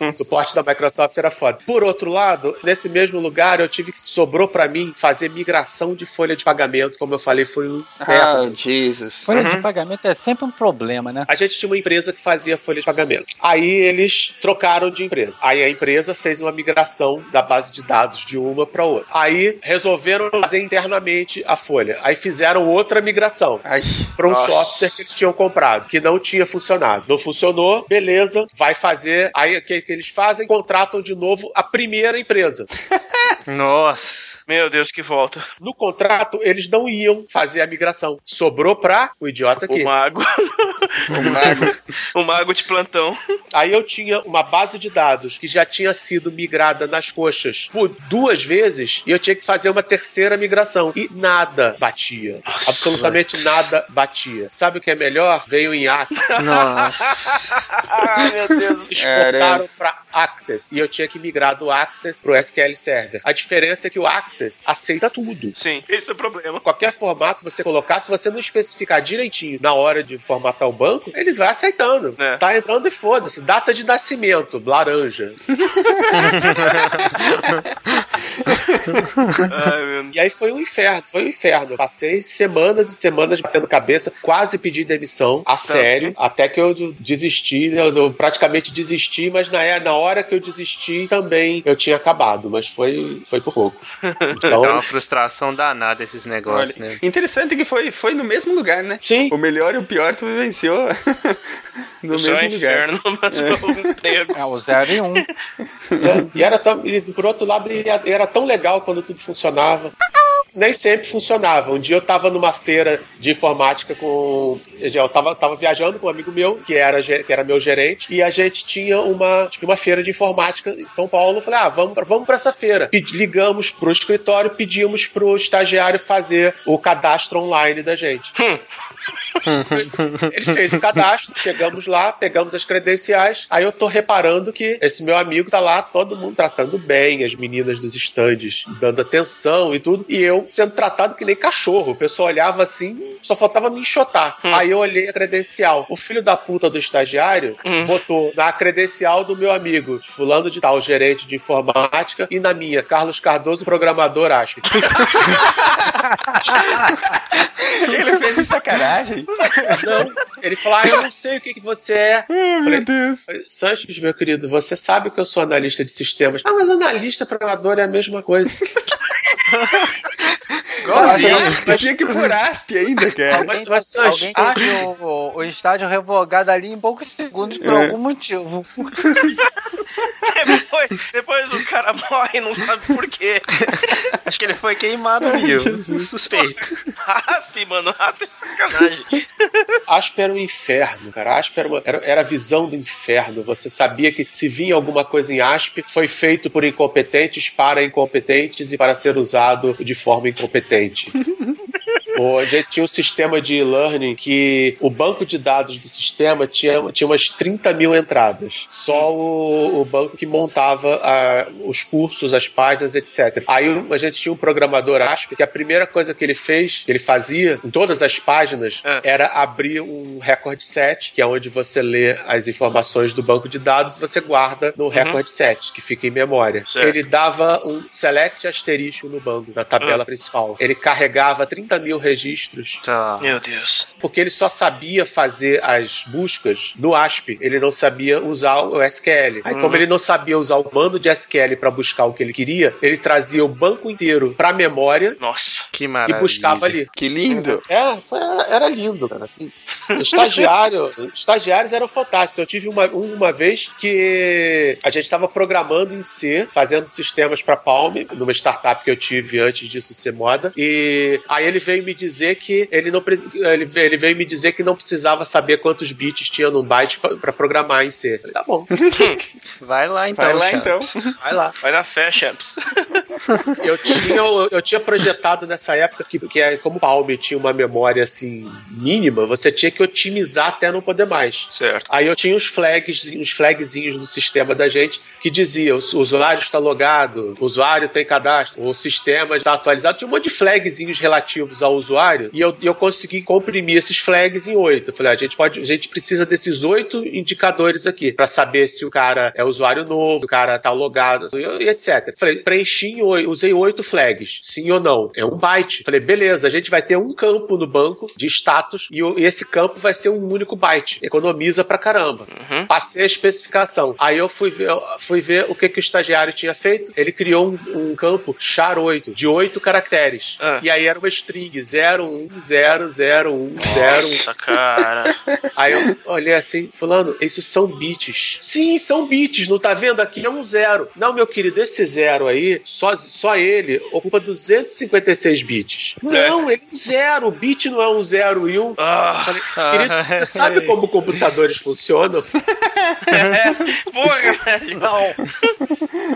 o suporte da Microsoft era foda. Por outro lado, nesse mesmo lugar, eu tive que sobrou pra mim fazer migração de folha de pagamento, como eu falei, foi um Ah, inferno. Jesus. Folha de pagamento é sempre um problema, né? A gente tinha uma empresa que fazia folha de pagamento. Aí eles trocaram de empresa. Aí a empresa fez uma migração da base de dados de uma para outra. Aí resolveram fazer internamente a folha. Aí fizeram outra migração Ai, para um Nossa. software que eles tinham comprado, que não tinha funcionado. Não funcionou, beleza, vai fazer. Aí o que, que eles fazem? Contratam de novo a primeira empresa. Nossa. Meu Deus, que volta. No contrato, eles não iam fazer a migração. Sobrou pra o idiota aqui. O mago. o mago. o mago de plantão. Aí eu tinha uma base de dados que já tinha sido migrada nas coxas por duas vezes e eu tinha que fazer uma terceira migração. E nada batia. Nossa. Absolutamente nada batia. Sabe o que é melhor? Veio em IAC. Nossa. Ai, meu Deus do céu. exportaram para Access e eu tinha que migrar do Access pro SQL Server. A diferença é que o Access aceita tudo. Sim, esse é o problema. Qualquer formato você colocar, se você não especificar direitinho na hora de formatar o banco, ele vai aceitando. É. Tá entrando e foda-se. Data de nascimento, laranja. Ai, E aí foi um inferno, foi um inferno. Passei semanas e semanas batendo cabeça, quase pedi demissão, a sério, até que eu desisti, eu, eu praticamente desisti, mas na, na hora que eu desisti também eu tinha acabado, mas foi, foi por pouco. Então, É uma frustração danada esses negócios, né? Interessante que foi, foi no mesmo lugar, né? sim, O melhor e o pior tu vivenciou no é mesmo lugar. inferno, mas um emprego. É o 0 e 1. Um. né? e era tão, e por outro lado, era tão legal quando tudo funcionava. Nem sempre funcionava. Um dia eu tava numa feira de informática com. Eu tava, tava viajando com um amigo meu, que era, que era meu gerente, e a gente tinha uma, uma feira de informática em São Paulo. Eu falei, ah, vamos pra, vamos pra essa feira. Ligamos pro escritório, pedimos pro estagiário fazer o cadastro online da gente. Ele fez o cadastro, chegamos lá, pegamos as credenciais. Aí eu tô reparando que esse meu amigo tá lá, todo mundo tratando bem, as meninas dos estandes dando atenção e tudo. E eu sendo tratado que nem cachorro. O pessoal olhava assim, só faltava me enxotar. Aí eu olhei a credencial. O filho da puta do estagiário botou na credencial do meu amigo, fulano de tal, gerente de informática, e na minha, Carlos Cardoso, programador ASP. Ele fez de sacanagem. Não, ele falou: Ah, eu não sei o que, que você é. Ai, Falei, meu Deus. Sanches, meu querido, você sabe que eu sou analista de sistemas. Ah, mas analista programador é a mesma coisa. Igualzinho. Mas- Eu tinha que pôr asp ainda, cara. Alguém, mas, Sanches, alguém o, o estádio revogado ali em poucos segundos por É. algum motivo. Depois, depois o cara morre e não sabe por quê. Acho que ele foi queimado viu? Suspeito. Raspe, mano, raspe é sacanagem. Asp era um inferno, cara. Asp era, uma- era, era a visão do inferno. Você sabia que se vinha alguma coisa em Asp, foi feito por incompetentes para incompetentes e para ser usado de forma incompetente competente. Pô, a gente tinha um sistema de e-learning que o banco de dados do sistema tinha, tinha umas 30 mil entradas. Só o, o banco que montava ah, os cursos, as páginas, etc. Aí o- a gente tinha um programador ASP que a primeira coisa que ele fez, que ele fazia em todas as páginas, É. era abrir um record set, que é onde você lê as informações do banco de dados e você guarda no record set, que fica em memória. Certo. Ele dava um select asterisco no banco, na tabela principal. Ele carregava 30 mil registros, Tá. Meu Deus. porque ele só sabia fazer as buscas no ASP. Ele não sabia usar o SQL. Aí, como ele não sabia usar o bando de SQL para buscar o que ele queria, ele trazia o banco inteiro para memória Nossa. Que e maravilha. buscava ali. Que lindo. É, foi- era, era lindo, cara. Assim, estagiário, estagiários eram fantásticos. Eu tive uma, uma vez que a gente estava programando em C, fazendo sistemas para Palm, numa startup que eu tive antes disso ser moda. E aí ele veio me dizer que ele não ele, ele veio me dizer que não precisava saber quantos bits tinha num byte para programar em C. Falei, tá bom, Vai lá então. Vai lá Chaves. então. vai lá. Vai na fé, Champs. Eu tinha, eu tinha projetado nessa época que, que é, como o Palm tinha uma memória assim mínima, você tinha que otimizar até não poder mais. Certo. Aí eu tinha uns flags, uns flagzinhos no sistema da gente que dizia o usuário está logado, o usuário tem cadastro, o sistema está atualizado. Tinha um monte de flagzinhos relativos ao usuário e eu, eu consegui comprimir esses flags em oito. Eu falei, "Ah, a gente pode, a gente precisa desses oito indicadores aqui para saber se o cara é usuário novo, se o cara tá logado e e etc. Falei, preenchi em oito, usei oito flags, sim ou não. É um byte. Falei, beleza, a gente vai ter um campo no banco de status e, esse campo vai ser um único byte. Economiza pra caramba. Passei a especificação. Aí eu fui ver, fui ver o que, que o estagiário tinha feito. Ele criou um, um campo char8, de oito caracteres. Ah. E aí era uma string 01001010. Nossa, cara. Aí eu olhei assim, fulano, esses são bits. Sim, são bits, não tá vendo? Aqui é um zero. Não, meu querido, esse zero aí, só, só ele ocupa 256 bits. Não, ele é um zero. O bit não é um zero e um. Ah, Falei, querido, você sabe como computadores funcionam? porra, velho. Não.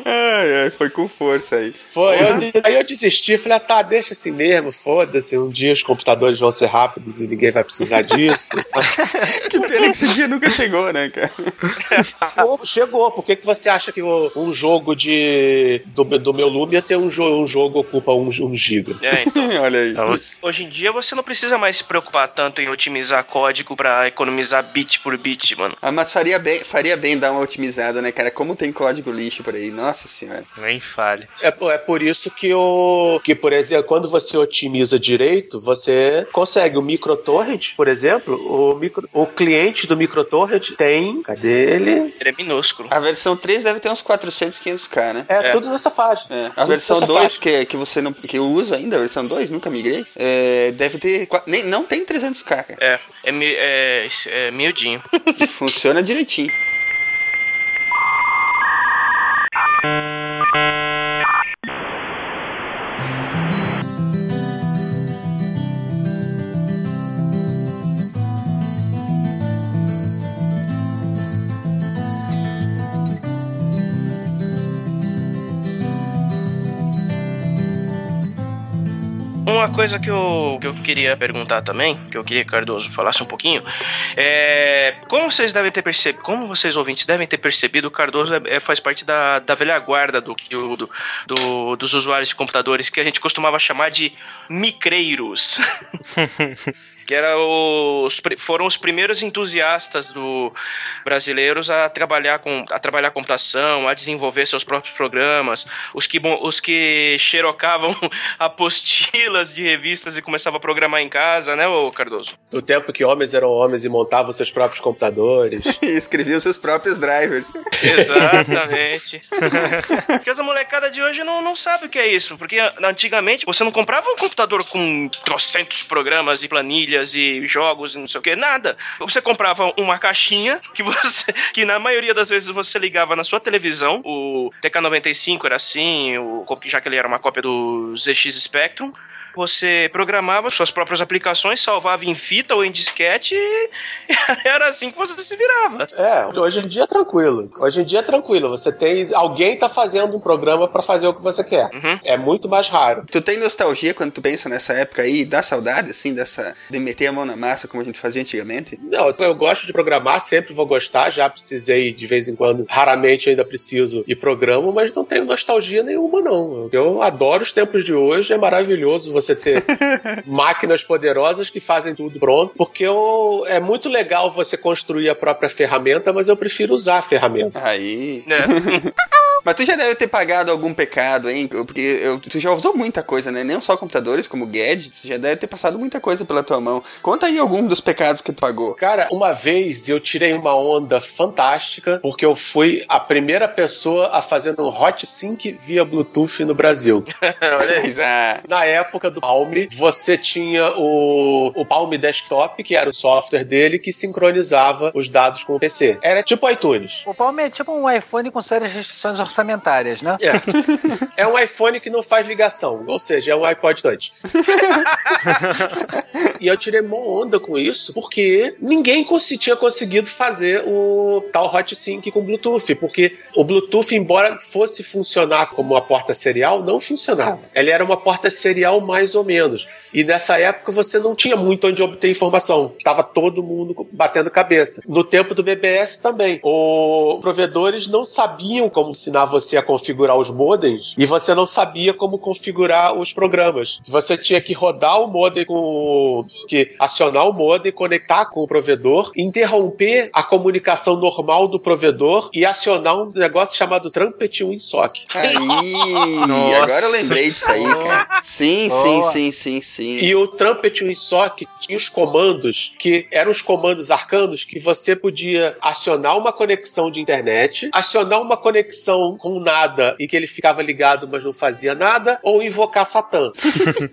Ai, ai, foi com força aí. Foi. Eu aí eu desisti, falei, ah, tá, deixa assim mesmo, foda-se. Um dia os computadores vão ser rápidos e ninguém vai precisar disso. Que pena que esse dia nunca chegou, né, cara? Pô, chegou. Por que, que você acha que o- um jogo de do, do meu Lumion ia ter um, jo um jogo ocupa um, um giga. É, então. Olha aí. Então, Hoje em dia você não precisa mais se preocupar tanto em otimizar código pra economizar bit por bit, mano. Ah, mas faria bem, faria bem dar uma otimizada, né, cara? Como tem código lixo por aí, nossa senhora. Nem falha. É, é por isso que o que, por exemplo, quando você otimiza direito, você consegue o microtorrent, por exemplo, o, micro, o cliente do microtorrent tem, cadê ele? Ele é minúsculo. A versão 3 deve ter uns 400, 500k, né? É, É. tudo nessa faixa. É, a Tudo versão nessa 2, faixa. que, que você não. que eu uso ainda, a versão 2, nunca migrei, é, deve ter. Nem, não tem 300k, cara. É, é, é, é miudinho. Funciona direitinho. Uma coisa que eu, que eu queria perguntar também, que eu queria que o Cardoso falasse um pouquinho, é como vocês devem ter percebido, como vocês ouvintes devem ter percebido, o Cardoso é- é- faz parte da, da velha guarda do, do, do- dos usuários de computadores que a gente costumava chamar de micreiros. que era os, foram os primeiros entusiastas do brasileiros a trabalhar com a trabalhar computação, a desenvolver seus próprios programas, os que os que xerocavam apostilas de revistas e começavam a programar em casa, né, ô Cardoso? Do tempo que homens eram homens e montavam seus próprios computadores. E escrevia os seus próprios drivers. Exatamente. porque essa molecada de hoje não, não sabe o que é isso. Porque antigamente você não comprava um computador com trocentos programas e planilhas e jogos e não sei o que, nada. Você comprava uma caixinha que você. que na maioria das vezes você ligava na sua televisão. O TK95 era assim, o, já que ele era uma cópia do ZX Spectrum. Você programava suas próprias aplicações, salvava em fita ou em disquete e era assim que você se virava. É, hoje em dia é tranquilo. Hoje em dia é tranquilo. Você tem. Alguém tá fazendo um programa pra fazer o que você quer. Uhum. É muito mais raro. Tu tem nostalgia quando tu pensa nessa época aí? Dá saudade, assim, dessa. de meter a mão na massa como a gente fazia antigamente? Não, eu gosto de programar, sempre vou gostar. Já precisei de vez em quando, raramente ainda preciso e programo, mas não tenho nostalgia nenhuma, não. Eu adoro os tempos de hoje, é maravilhoso você ter máquinas poderosas que fazem tudo pronto, porque eu- é muito legal você construir a própria ferramenta, mas eu prefiro usar a ferramenta. Aí. né? Mas tu já deve ter pagado algum pecado, hein? Porque eu- tu já usou muita coisa, né? Não só computadores, como gadgets. Já deve ter passado muita coisa pela tua mão. Conta aí algum dos pecados que tu pagou. Cara, uma vez eu tirei uma onda fantástica porque eu fui a primeira pessoa a fazer um hot sync via Bluetooth no Brasil. Olha. Ah, Na época do Palm, você tinha o, o Palm Desktop, que era o software dele que sincronizava os dados com o PC. Era tipo iTunes. O Palm é tipo um iPhone com sérias restrições orçamentárias, né? É. é um iPhone que não faz ligação, ou seja, é um iPod Touch. e eu tirei mó onda com isso, porque ninguém consi- tinha conseguido fazer o tal Hot Sync com Bluetooth, porque o Bluetooth, embora fosse funcionar como uma porta serial, não funcionava. Ele era uma porta serial mais ou menos. E nessa época você não tinha muito onde obter informação. Estava todo mundo batendo cabeça. No tempo do BBS também. Os provedores não sabiam como ensinar você a configurar os modems e você não sabia como configurar os programas. Você tinha que rodar o modem com que acionar o modem, conectar com o provedor, interromper a comunicação normal do provedor e acionar um negócio chamado Trumpet WinSock. aí. Nossa. Agora eu lembrei disso aí, cara. Sim, sim, sim, sim, sim. E o Trumpet WinSock tinha os comandos que eram os comandos arcanos que você podia acionar uma conexão de internet, acionar uma conexão com nada e que ele ficava ligado, mas não fazia nada, ou invocar Satã.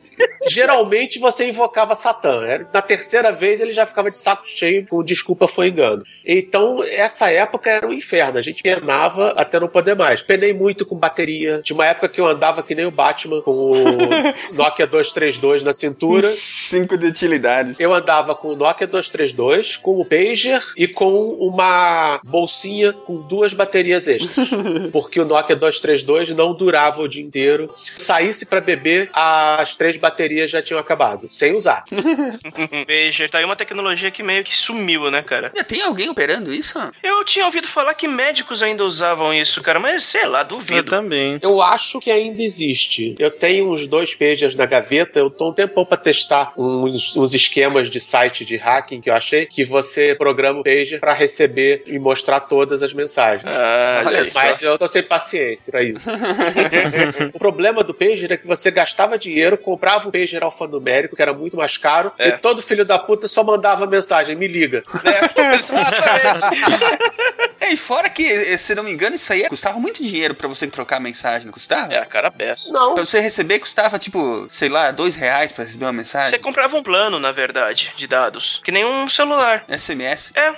Geralmente você invocava Satã. Era- Na terceira vez ele já ficava de saco cheio com desculpa foi engano. Então, essa época era um inferno. A gente penava até não poder mais. Penei muito com bateria. Tinha uma época que eu andava que nem o Batman, com o Nokia 232 na cintura. Cinco de utilidades. Eu andava com o Nokia 232, com o pager e com uma bolsinha com duas baterias extras. porque o Nokia 232 não durava o dia inteiro. Se saísse pra beber, as três baterias já tinham acabado, sem usar. Veja, tá aí uma tecnologia que meio que sumiu, né, cara? Ainda Tem alguém operando isso? Eu tinha ouvido falar que médicos ainda usavam isso, cara, mas sei lá, Eu duvido. também. Eu acho que ainda existe. Eu tenho uns dois pagers na gaveta. Eu tô um tempão pra testar uns, uns esquemas de site de hacking que eu achei que você programa o pager pra receber e mostrar todas as mensagens. Ah, Olha. Mas eu tô sem paciência pra isso. o problema do pager é que você gastava dinheiro, comprava um pager alfanumérico, que era muito mais caro, É. e todo filho da puta só mandava mensagem, me liga. É, exatamente. É, e fora que, eh, se não me engano, isso aí custava muito dinheiro pra você trocar mensagem, não custava? É a cara beça. Não. Pra você receber, custava, tipo, sei lá, dois reais pra receber uma mensagem. Você comprava um plano, na verdade, de dados. Que nem um celular. SMS. É,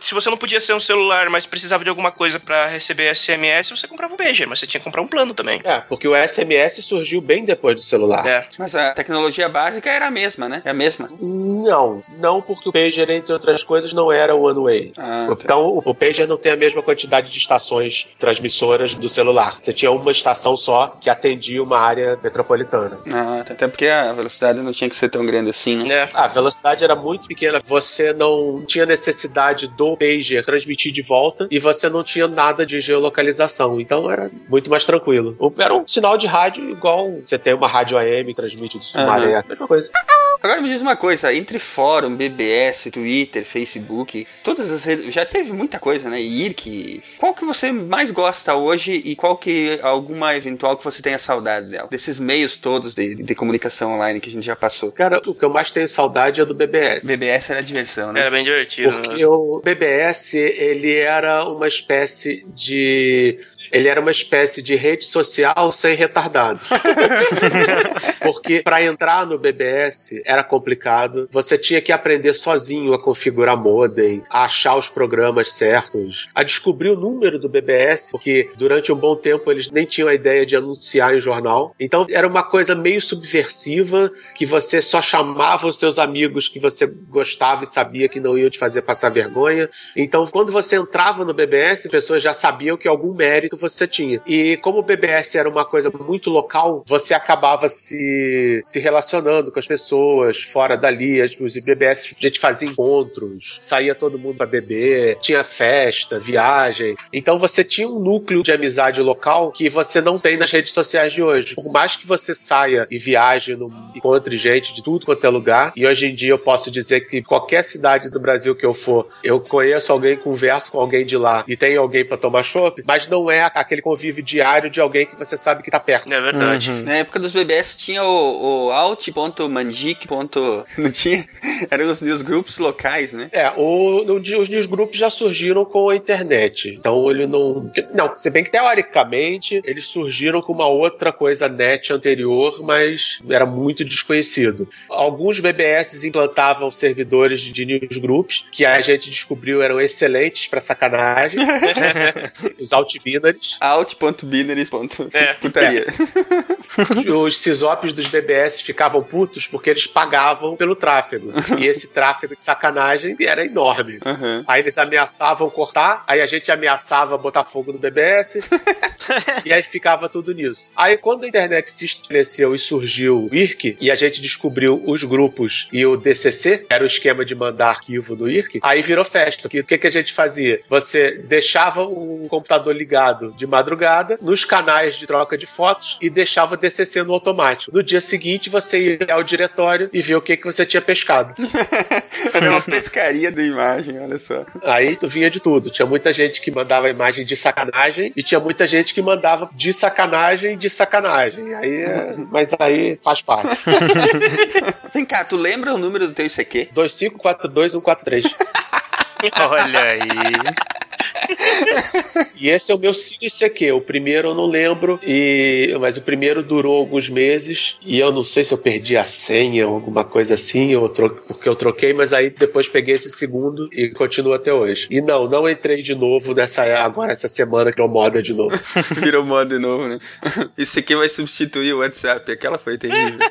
se você não podia ser um celular, mas precisava de alguma coisa pra receber SMS, você comprava um pager, mas você tinha que comprar um plano também. É, porque o SMS surgiu bem depois do celular. É. Mas a tecnologia básica era a mesma, né? É a mesma. Não, não porque o pager, entre outras coisas, não era one way. Ah, tá. Então, o, o pager não tem a mesma quantidade de estações transmissoras do celular. Você tinha uma estação só que atendia uma área metropolitana. Ah, até porque a velocidade não tinha que ser tão grande assim, né? É. A velocidade era muito pequena, você não tinha necessidade do pager transmitir de volta e você não tinha nada de geolocalização, então era muito mais tranquilo. Era um sinal de rádio igual você tem uma rádio AM, transmite do Sumaré, a mesma coisa. Agora me diz uma coisa, entre fórum, BBS, Twitter, Facebook, todas as redes, já teve muita coisa, né? IRC, qual que você mais gosta hoje e qual que alguma eventual que você tenha saudade dela? Desses meios todos de, de comunicação online que a gente já passou. Cara, o que eu mais tenho saudade é do BBS. BBS era diversão, né? Era bem divertido. né? Porque o BBS, ele era uma espécie de. Ele era uma espécie de rede social sem retardado. Porque para entrar no BBS era complicado. Você tinha que aprender sozinho a configurar modem, a achar os programas certos, a descobrir o número do BBS, porque durante um bom tempo eles nem tinham a ideia de anunciar em jornal. Então era uma coisa meio subversiva que você só chamava os seus amigos que você gostava e sabia que não iam te fazer passar vergonha. Então, quando você entrava no BBS, as pessoas já sabiam que algum mérito você tinha. E como o BBS era uma coisa muito local, você acabava se, se relacionando com as pessoas fora dali. Os BBS a gente fazia encontros, saía todo mundo pra beber, tinha festa, viagem. Então você tinha um núcleo de amizade local que você não tem nas redes sociais de hoje. Por mais que você saia e viaje, no, encontre gente de tudo quanto é lugar, e hoje em dia eu posso dizer que qualquer cidade do Brasil que eu for, eu conheço alguém, converso com alguém de lá e tem alguém pra tomar chopp, mas não é aquele convívio diário de alguém que você sabe que tá perto. É verdade. Uhum. Na época dos BBS tinha o, o alt.mandic. Não tinha? Eram os, grupos locais, né? É, o, o- os newsgroups já surgiram com a internet. Então ele não. Não, se bem que teoricamente eles surgiram com uma outra coisa net anterior, mas era muito desconhecido. Alguns BBS implantavam servidores de newsgroups que a gente descobriu eram excelentes pra sacanagem. os altbinaries. Alt.binaries.putaria. É. Putaria. Os CISOPs dos BBS ficavam putos porque eles pagavam pelo tráfego. E esse tráfego de sacanagem era enorme. Aham. Aí eles ameaçavam cortar, aí a gente ameaçava botar fogo no BBS, e aí ficava tudo nisso. Aí quando a internet se estabeleceu e surgiu o IRC, e a gente descobriu os grupos e o DCC, era o esquema de mandar arquivo do IRC, aí virou festa. O que, que, que a gente fazia? Você deixava o computador ligado de madrugada nos canais de troca de fotos e deixava o DCC no automático. No dia seguinte, você ia ao diretório e ver o que, que você tinha pescado. Era uma pescaria da imagem, olha só. Aí tu vinha de tudo. Tinha muita gente que mandava imagem de sacanagem e tinha muita gente que mandava de sacanagem de sacanagem. Aí, é- mas aí faz parte. Vem cá, tu lembra o número do teu ICQ? 2542143. Olha aí. E esse é o meu CQ. O primeiro eu não lembro, e mas o primeiro durou alguns meses e eu não sei se eu perdi a senha ou alguma coisa assim, ou tro... porque eu troquei, mas aí depois peguei esse segundo e continuo até hoje. E não, não entrei de novo nessa agora essa semana que é moda de novo. Virou moda de novo, né? ICQ vai substituir o WhatsApp. Aquela foi terrível.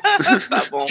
Tá bom.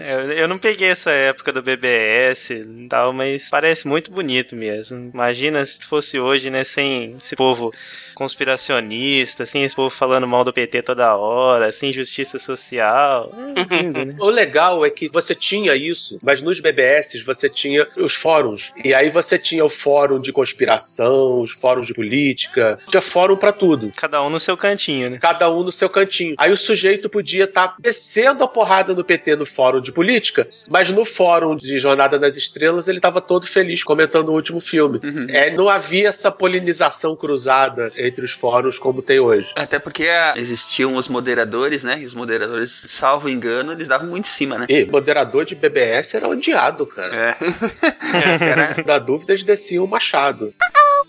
É, eu- eu não peguei essa época do BBS e tal, mas parece muito bonito mesmo. Imagina se fosse hoje, né, sem esse povo conspiracionista, sem esse povo falando mal do PT toda hora, sem justiça social. É lindo, né? O legal é que você tinha isso, mas nos BBS você tinha os fóruns. E aí você tinha o fórum de conspiração, os fóruns de política, tinha fórum pra tudo. Cada um no seu cantinho, né? Cada um no seu cantinho. Aí o sujeito podia estar descendo a porrada no PT no fórum de política, mas no fórum de Jornada nas Estrelas ele estava todo feliz comentando o último filme. É, não havia essa polinização cruzada entre os fóruns como tem hoje. Até porque ah, existiam os moderadores, né? E os moderadores, salvo engano, eles davam muito em cima, né? E moderador de BBS era odiado, cara. É. Era- Da dúvida, eles desciam o machado.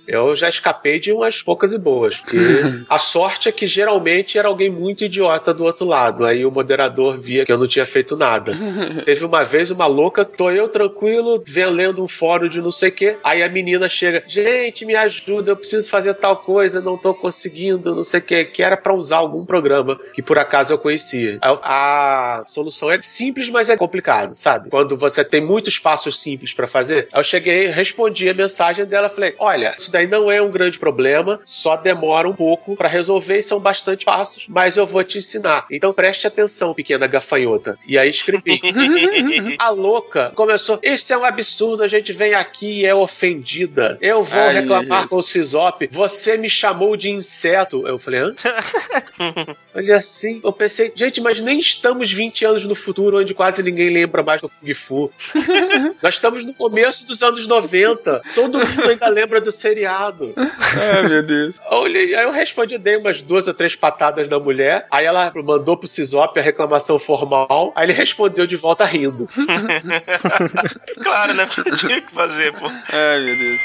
Eu já escapei de umas poucas e boas. Porque a sorte é que geralmente era alguém muito idiota do outro lado. Aí o moderador via que eu não tinha feito nada. Teve uma vez uma louca, tô eu tranquilo, vendo lendo um fórum de não sei o quê. Aí a menina chega, gente, me ajuda, eu preciso fazer tal coisa, não tô conseguindo, não sei o quê. Que era pra usar algum programa que por acaso eu conhecia. Eu- A solução é simples, mas é complicado, sabe? Quando você tem muitos passos simples pra fazer. Aí eu cheguei, respondi a mensagem dela, falei: olha, isso daí não é um grande problema, só demora um pouco pra resolver e são bastante passos, mas eu vou te ensinar. Então preste atenção, pequena gafanhota. E aí escrevi. A louca começou: Isso é um absurdo, a gente vem aqui e é ofendida. Eu vou Ai, reclamar gente. com o Cisop. Você me chamou de inseto. Eu falei: hã? Olha assim, eu pensei, gente, mas nem estamos 20 anos no futuro onde quase ninguém lembra mais do Kung Fu. Nós estamos no começo dos anos 90. Todo mundo ainda lembra do seriado. Ai, meu Deus. Eu olhei- Aí eu respondi, dei umas duas ou três patadas na mulher. Aí ela mandou pro Cisop a reclamação formal. Aí ele respondeu de volta rindo. Claro, né? Porque tinha que fazer, pô. Ai, meu Deus.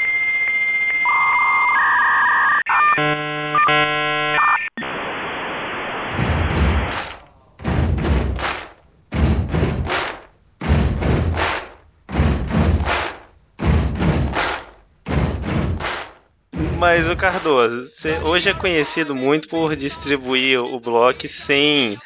Mas o Cardoso, você hoje é conhecido muito por distribuir o bloco sem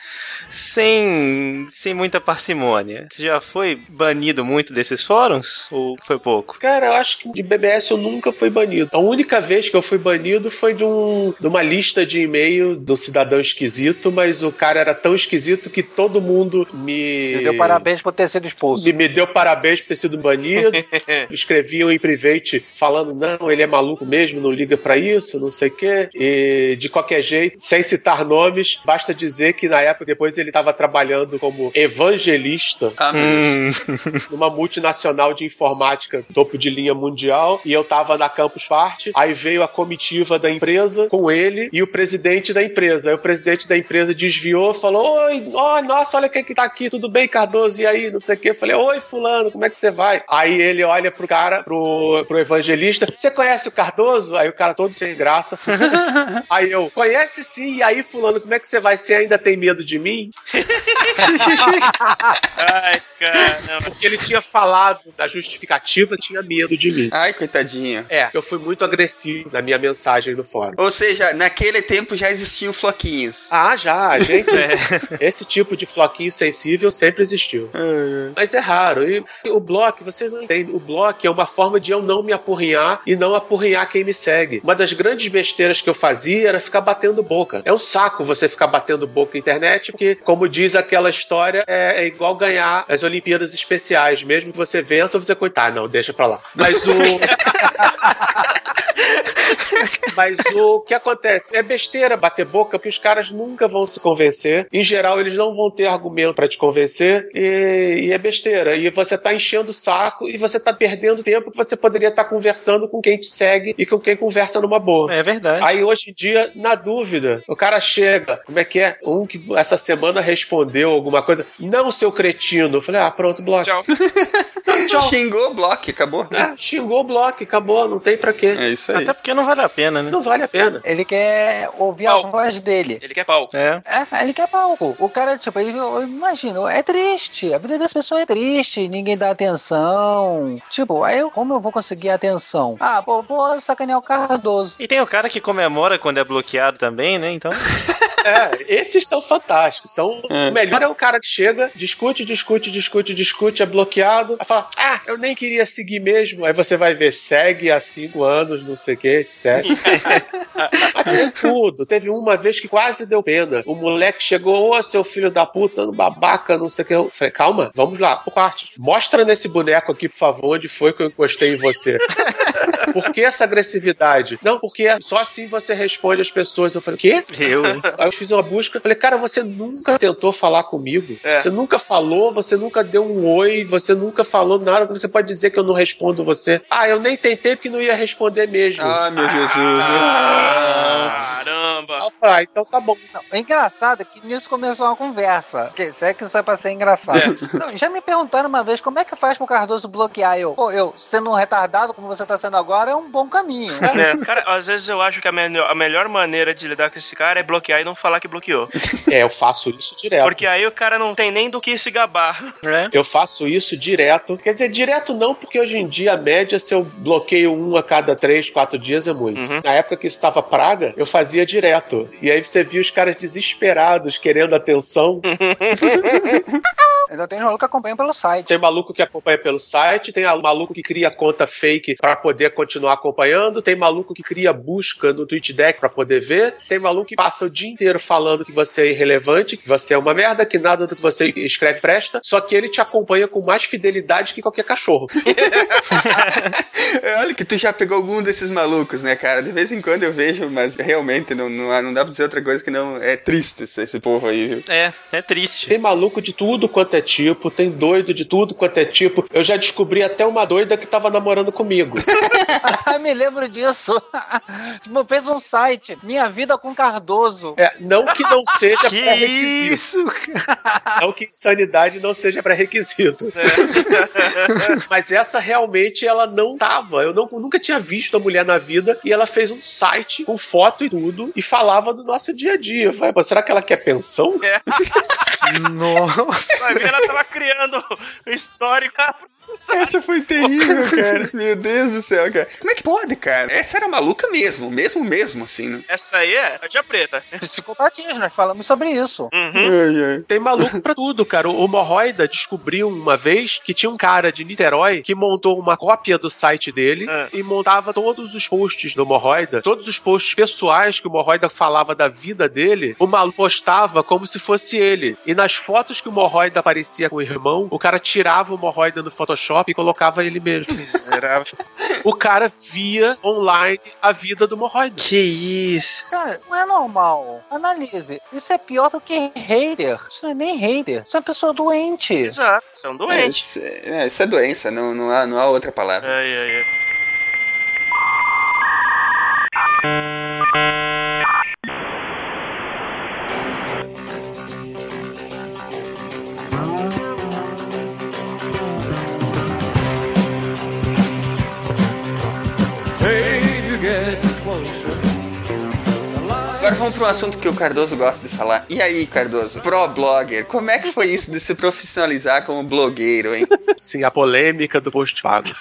sem sem muita parcimônia. Você já foi banido muito desses fóruns ou foi pouco? Cara, eu acho que de BBS eu nunca fui banido. A única vez que eu fui banido foi de, um, de uma lista de e-mail do cidadão esquisito, mas o cara era tão esquisito que todo mundo me. Me deu parabéns por ter sido expulso. Me, me deu parabéns por ter sido banido. Escreviam em private falando: não, ele é maluco mesmo, não liga pra isso, não sei o quê. E de qualquer jeito, sem citar nomes, basta dizer que na época depois ele estava trabalhando como evangelista Ah. Hum, numa multinacional de informática topo de linha mundial e eu tava na Campus Party. Aí veio a comitiva da empresa com ele e o presidente da empresa. Aí o presidente da empresa desviou, falou: Oi, ó, nossa, olha quem que tá aqui, tudo bem, Cardoso? E aí, não sei o quê. Eu falei: Oi, Fulano, como é que você vai? Aí ele olha pro cara, pro, pro evangelista: Você conhece o Cardoso? Aí o cara todo sem graça. aí eu: Conhece sim. E aí, Fulano, como é que você vai? Você ainda tem medo de mim? Ai, caramba. Porque ele tinha falado da justificativa, tinha medo de mim. Ai, coitadinho. É, eu fui muito agressivo na minha mensagem no fórum. Ou seja, naquele tempo já existiam floquinhos. Ah, já, gente. Esse tipo de floquinho sensível sempre existiu. Mas é raro. E o bloco, você não entende. O bloco é uma forma de eu não me apurrinhar e não apurrinhar quem me segue. Uma das grandes besteiras que eu fazia era ficar batendo boca. É um saco você ficar batendo boca na internet, porque, como diz aquela história, é, é igual ganhar as Olimpíadas Especiais. Mesmo que você vença, você coitado. Não, deixa pra lá. Mas o. Mas o que acontece? É besteira bater boca, porque os caras nunca vão se convencer. Em geral, eles não vão ter argumento pra te convencer. E, e é besteira. E você tá enchendo o saco e você tá perdendo tempo que você poderia estar conversando com quem te segue e com quem conversa numa boa. é verdade. Aí hoje em dia, na dúvida, o cara chega, como é que é? Um que essa semana respondeu alguma coisa, não, seu cretino. Eu falei, ah, pronto, bloco. Tchau. Tchau. Xingou o bloco, acabou. É, xingou o bloco, acabou, não tem pra quê. É isso aí. Até porque não vale a pena, né? Não vale a pena. Ele quer ouvir a Pau. voz dele. Ele quer pau. É. É, ele quer palco. O cara, tipo, ele, imagino, é triste. A vida das pessoas é triste, ninguém dá atenção. Tipo, aí como eu vou conseguir atenção? Ah, pô, vou sacanear o Cardoso. E tem o cara que comemora quando é bloqueado também, né? Então. É, esses são fantásticos. São... É. O melhor é o cara que chega, discute, discute, discute, discute, é bloqueado. Aí fala, ah, eu nem queria seguir mesmo. Aí você vai ver, segue há cinco anos, não sei o que, etc. Tem tudo. Teve uma vez que quase deu pena. O moleque chegou, ô, seu filho da puta, babaca, não sei o que. Eu falei, calma, vamos lá, por parte. Mostra nesse boneco aqui, por favor, onde foi que eu encostei em você. Por que essa agressividade? Não, porque só assim você responde às pessoas. Eu falei, o quê? Eu. Aí eu fiz uma busca, falei, cara, você nunca tentou falar comigo? É. Você nunca falou, você nunca deu um oi, você nunca falou nada, você pode dizer que eu não respondo você. Ah, eu nem tentei porque não ia responder mesmo. Ah, meu Jesus. Ah. Caramba. Aí eu falei, ah, então tá bom. Não, é engraçado que nisso começou uma conversa. Que, se é que isso é pra ser engraçado. Não, já me perguntaram uma vez como é que faz pro Cardoso bloquear eu. Pô, eu, sendo um retardado como você tá sendo agora, é um bom caminho. É, cara, às vezes eu acho que a, me- a melhor maneira de lidar com esse cara é bloquear e não falar que bloqueou. É, eu faço isso direto. Porque aí o cara não tem nem do que se gabar. É. Eu faço isso direto. Quer dizer, direto não, porque hoje em dia a média, se eu bloqueio um a cada três, quatro dias, é muito. Uhum. Na época que estava praga, eu fazia direto. E aí você via os caras desesperados, querendo atenção. Ainda tem maluco que acompanha pelo site. Tem maluco que acompanha pelo site, tem maluco que cria conta fake pra poder continuar acompanhando, tem maluco que cria busca no TweetDeck pra poder ver, tem maluco que passa o dia inteiro falando que você é irrelevante, que você é uma merda, que nada do que você escreve presta, só que ele te acompanha com mais fidelidade que qualquer cachorro. É, Olha que tu já pegou algum desses malucos, né, cara? De vez em quando eu vejo, mas realmente não, não, não dá pra dizer outra coisa que não. É triste esse, esse povo aí, viu? É, é triste. Tem maluco de tudo quanto é tipo, tem doido de tudo quanto é tipo. Eu já descobri até uma doida que tava namorando comigo. Me lembro disso. Tipo, fez um site, Minha Vida com Cardoso. É, não que não seja Que pré-requisito. isso? Não que insanidade não seja pré-requisito. Mas essa realmente ela não tava. Eu não- nunca tinha visto a mulher na vida e ela fez um site com foto e tudo e falava do nosso dia a dia. Eu falei, "Pô, será que ela quer pensão? Nossa. Vai ver, ela tava criando o histórico. Essa foi terrível, cara. Meu Deus do céu, cara. Como é que pode, cara? Essa era maluca mesmo, mesmo, mesmo, assim, né? Essa aí é a tia preta. Psicopatia, nós falamos sobre isso. Uhum. Ai, ai. Tem maluco pra tudo, cara. O Morroida descobriu uma vez que tinha um cara de Niterói que montou uma cópia do site dele Ah. e montava todos os posts do Morroida, todos os posts pessoais que o Morroida falava da vida dele, o maluco postava como se fosse ele. E nas fotos que o Morroida aparecia com o irmão, o cara tirava o Morroida no Photoshop e colocava ele mesmo. Miserável. o cara via online a vida do Morroida. Que isso? Cara, não é normal. Analise. Isso é pior do que hater. Isso não é nem hater. Isso é uma pessoa doente. Exato, você é um É, doente. isso, é, isso é doença, não, não, há, não há outra palavra. Ai, ai, ai. कर vamos para um assunto que o Cardoso gosta de falar. E aí, Cardoso? Pro blogger, como é que foi isso de se profissionalizar como blogueiro, hein? Sim, a polêmica do post pago.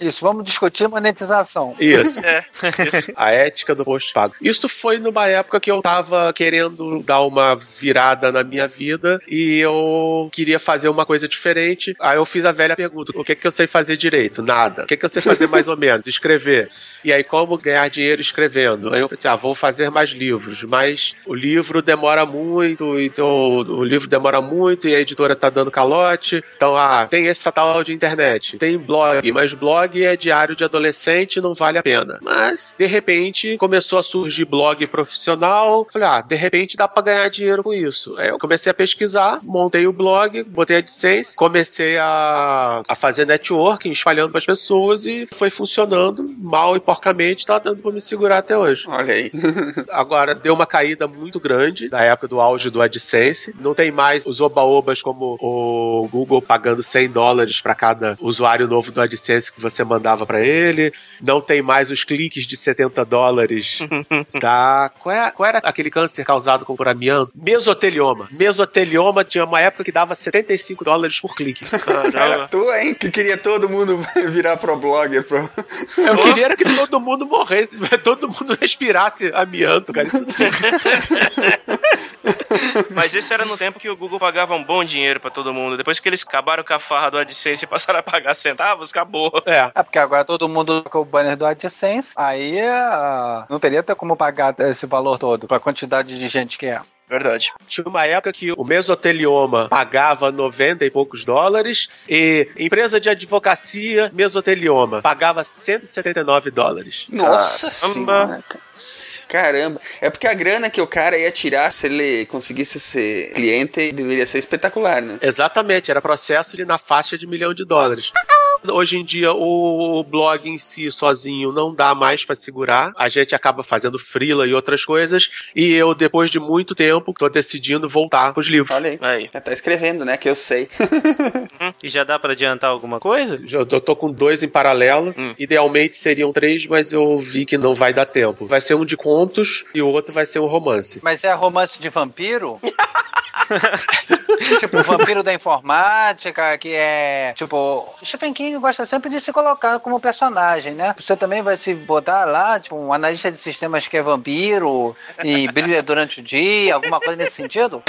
Isso, vamos discutir monetização. Isso. É, isso. A ética do post pago. Isso foi numa época que eu tava querendo dar uma virada na minha vida e eu queria fazer uma coisa diferente. Aí eu fiz a velha pergunta: o que que eu sei fazer direito? Nada. O que que eu sei fazer mais ou menos? Escrever. E aí, como ganhar dinheiro escrevendo? Aí eu pensei, ah, vou fazer mais livros, mas o livro demora muito, então o livro demora muito e a editora tá dando calote. Então, ah, tem essa tal de internet, tem blog, mas blog é diário de adolescente, não vale a pena. Mas, de repente, começou a surgir blog profissional. Falei, ah, de repente dá pra ganhar dinheiro com isso. Aí eu comecei a pesquisar, montei o blog, botei a AdSense, comecei a, a fazer networking, espalhando para as pessoas e foi funcionando mal e porcamente, tá dando pra me segurar até hoje. Olha aí. Agora, deu uma caída muito grande na época do auge do AdSense. Não tem mais os oba-obas como o Google pagando 100 dólares para cada usuário novo do AdSense que você mandava para ele. Não tem mais os cliques de 70 dólares da. Qual, é- qual era aquele câncer causado com por amianto? Mesotelioma. Mesotelioma tinha uma época que dava 75 dólares por clique. Era Caramba. tu, hein? Que queria todo mundo virar pro blogger. Pro... Eu queria era que todo mundo morresse, todo mundo respirasse amianto, cara. Isso sim. Mas isso era no tempo que o Google pagava um bom dinheiro pra todo mundo. Depois que eles acabaram com a farra do AdSense e passaram a pagar centavos, acabou. É. É porque agora todo mundo com o banner do AdSense, aí ah, não teria até como pagar esse valor todo pra quantidade de gente que é. Verdade. Tinha uma época que o mesotelioma pagava 90 e poucos dólares e empresa de advocacia mesotelioma pagava 179 dólares. Nossa Caramba. senhora. Caramba. É porque a grana que o cara ia tirar se ele conseguisse ser cliente deveria ser espetacular, né? Exatamente, era processo de na faixa de milhão de dólares. Hoje em dia, o, blog em si sozinho não dá mais pra segurar. A gente acaba fazendo freela e outras coisas. E eu, depois de muito tempo, tô decidindo voltar pros livros. Olha aí. Aí. Já tá escrevendo, né? Que eu sei. E já dá pra adiantar alguma coisa? Eu tô, tô com dois em paralelo. Hum. Idealmente seriam três, mas eu vi que não vai dar tempo. Vai ser um de contos e o outro vai ser um romance. Mas é romance de vampiro? tipo, o vampiro da informática, que é. Tipo, Stephen King gosta sempre de se colocar como personagem, né? Você também vai se botar lá, tipo, um analista de sistemas que é vampiro e brilha durante o dia, alguma coisa nesse sentido?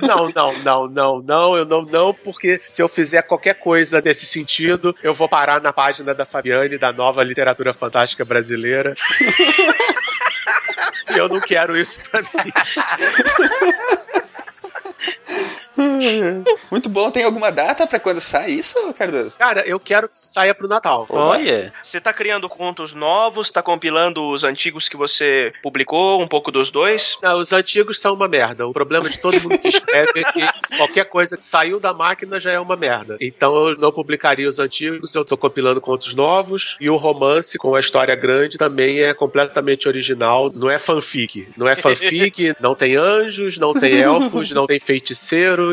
Não, não, não, não, não, eu não, não, porque se eu fizer qualquer coisa nesse sentido, eu vou parar na página da Fabiane, da nova literatura fantástica brasileira. E eu não quero isso pra mim. Muito bom. Tem alguma data pra quando sai isso, Cardoso? Cara, eu quero que saia pro Natal. Olha. Você tá criando contos novos, tá compilando os antigos que você publicou, um pouco dos dois. Não, os antigos são uma merda. O problema de todo mundo que escreve é que qualquer coisa que saiu da máquina já é uma merda. Então eu não publicaria os antigos, eu tô compilando contos novos. E o romance com a história grande também é completamente original. Não é fanfic. Não é fanfic, não tem anjos, não tem elfos, não tem feiticeiros,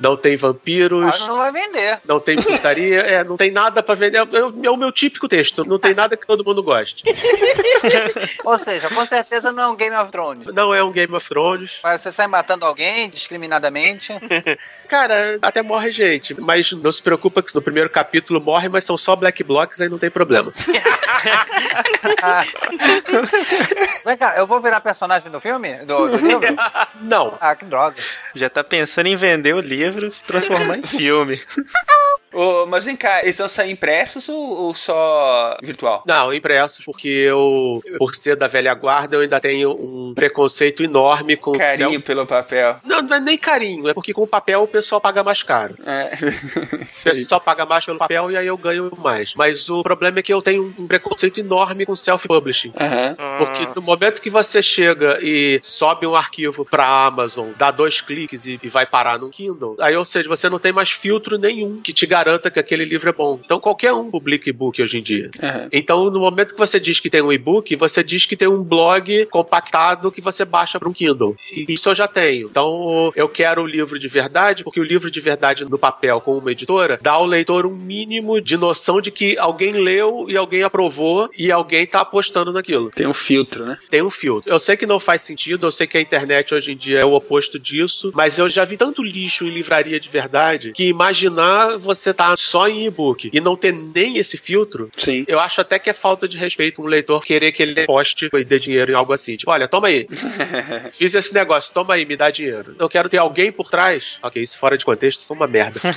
não tem vampiros. Mas não vai vender. Não tem putaria, é, não tem nada pra vender. É, o- é o meu típico texto. Não tem nada que todo mundo goste. Ou seja, com certeza não é um Game of Thrones. Não é um Game of Thrones. Mas você sai matando alguém discriminadamente. Cara, até morre gente. Mas não se preocupa que no primeiro capítulo morre, mas são só black blocks, aí não tem problema. Vem cá, eu vou virar personagem do filme? Do, do livro? Não. Ah, que droga. Já tá pensando em vender o livro e transformar em filme. Ô, mas vem cá, eles vão sair impressos ou, ou só virtual? Não, impressos, porque eu, por ser da velha guarda, eu ainda tenho um preconceito enorme com Carinho céu. pelo papel. Não, não é nem carinho, é porque com o papel o pessoal paga mais caro. É. O pessoal paga mais pelo papel e aí eu ganho mais. Mas o problema é que eu tenho um preconceito enorme com self-publishing. Aham. Porque no momento que você chega e sobe um arquivo pra Amazon, dá dois cliques e, e vai parar no Kindle, aí, ou seja, você não tem mais filtro nenhum que te garanta que aquele livro é bom. Então qualquer um publica e-book hoje em dia. Aham. Então, no momento que você diz que tem um e-book, você diz que tem um blog compactado que você baixa para um Kindle. Isso eu já tenho. Então, eu quero o livro de verdade, porque o livro de verdade no papel com uma editora dá ao leitor um mínimo de noção de que alguém leu e alguém aprovou e alguém tá apostando naquilo. Tem um filtro, né? Tem um filtro. Eu sei que não faz sentido, eu sei que a internet hoje em dia é o oposto disso, mas eu já vi tanto lixo em livraria de verdade que imaginar você tá só em e-book e não ter nem esse filtro, Sim. eu acho até que é falta de respeito um leitor querer que ele poste e dê dinheiro em algo assim. Tipo, olha, toma aí. Fiz esse negócio, toma aí, me dá dinheiro. Eu quero ter alguém por trás. Ok, isso fora de contexto foi uma merda.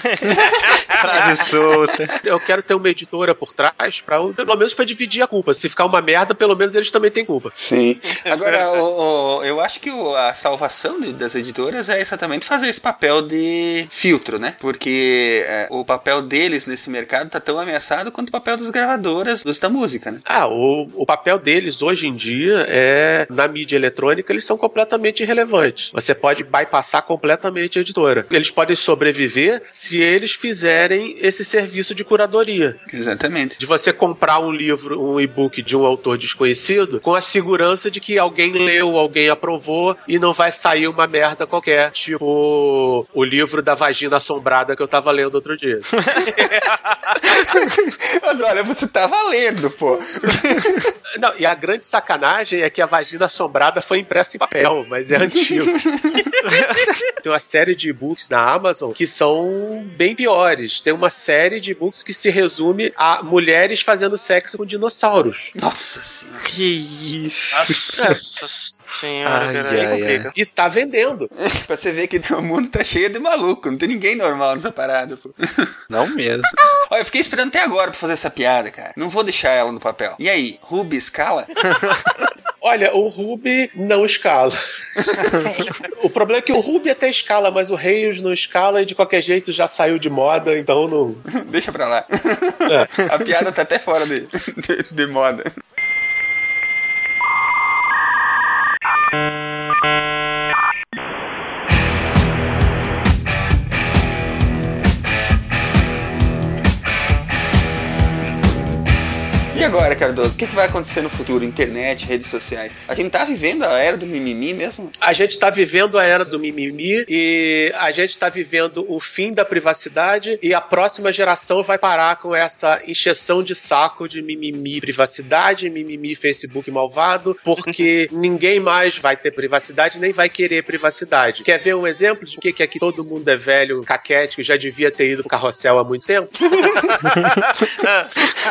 Frase solta. Eu quero ter uma editora por trás, pra, pelo menos pra dividir a culpa. Se ficar uma merda, pelo menos eles também têm culpa. Sim. Agora, o- o- eu acho que o- a salvação de- das editoras é exatamente fazer esse papel de filtro, né? Porque é, o papel deles nesse mercado tá tão ameaçado quanto o papel das gravadoras dos da música, né? Ah, o, o papel deles hoje em dia é, na mídia eletrônica, eles são completamente irrelevantes. Você pode bypassar completamente a editora. Eles podem sobreviver se eles fizerem esse serviço de curadoria. Exatamente. De você comprar um livro, um e-book de um autor desconhecido, com a segurança de que alguém leu, alguém aprovou e não vai sair uma merda qualquer. Tipo o livro da vagina assombrada que eu tava lendo outro dia. Mas olha, você tá valendo, pô. Não, e a grande sacanagem é que a vagina assombrada foi impressa em papel, mas é antigo. Tem uma série de e-books na Amazon que são bem piores. Tem uma série de e-books que se resume a mulheres fazendo sexo com dinossauros. Nossa senhora. Que isso. Nossa senhora, Ai, ai, complica. E tá vendendo. pra você ver que o mundo tá cheio de maluco, não tem ninguém normal nessa parada, pô. Não mesmo. Olha, eu fiquei esperando até agora pra fazer essa piada, cara. Não vou deixar ela no papel. E aí, Ruby escala? Olha, o Ruby não escala. o problema é que o Ruby até escala, mas o Reis não escala e de qualquer jeito já saiu de moda, então não. Deixa pra lá. A piada tá até fora de, de, de moda. Agora, Cardoso, o que, que vai acontecer no futuro? Internet, redes sociais. A gente tá vivendo a era do mimimi mesmo? A gente tá vivendo a era do mimimi e a gente tá vivendo o fim da privacidade e a próxima geração vai parar com essa encheção de saco de mimimi privacidade, mimimi Facebook malvado, porque ninguém mais vai ter privacidade nem vai querer privacidade. Quer ver um exemplo de que, que aqui todo mundo é velho, caquético, já devia ter ido pro carrossel há muito tempo?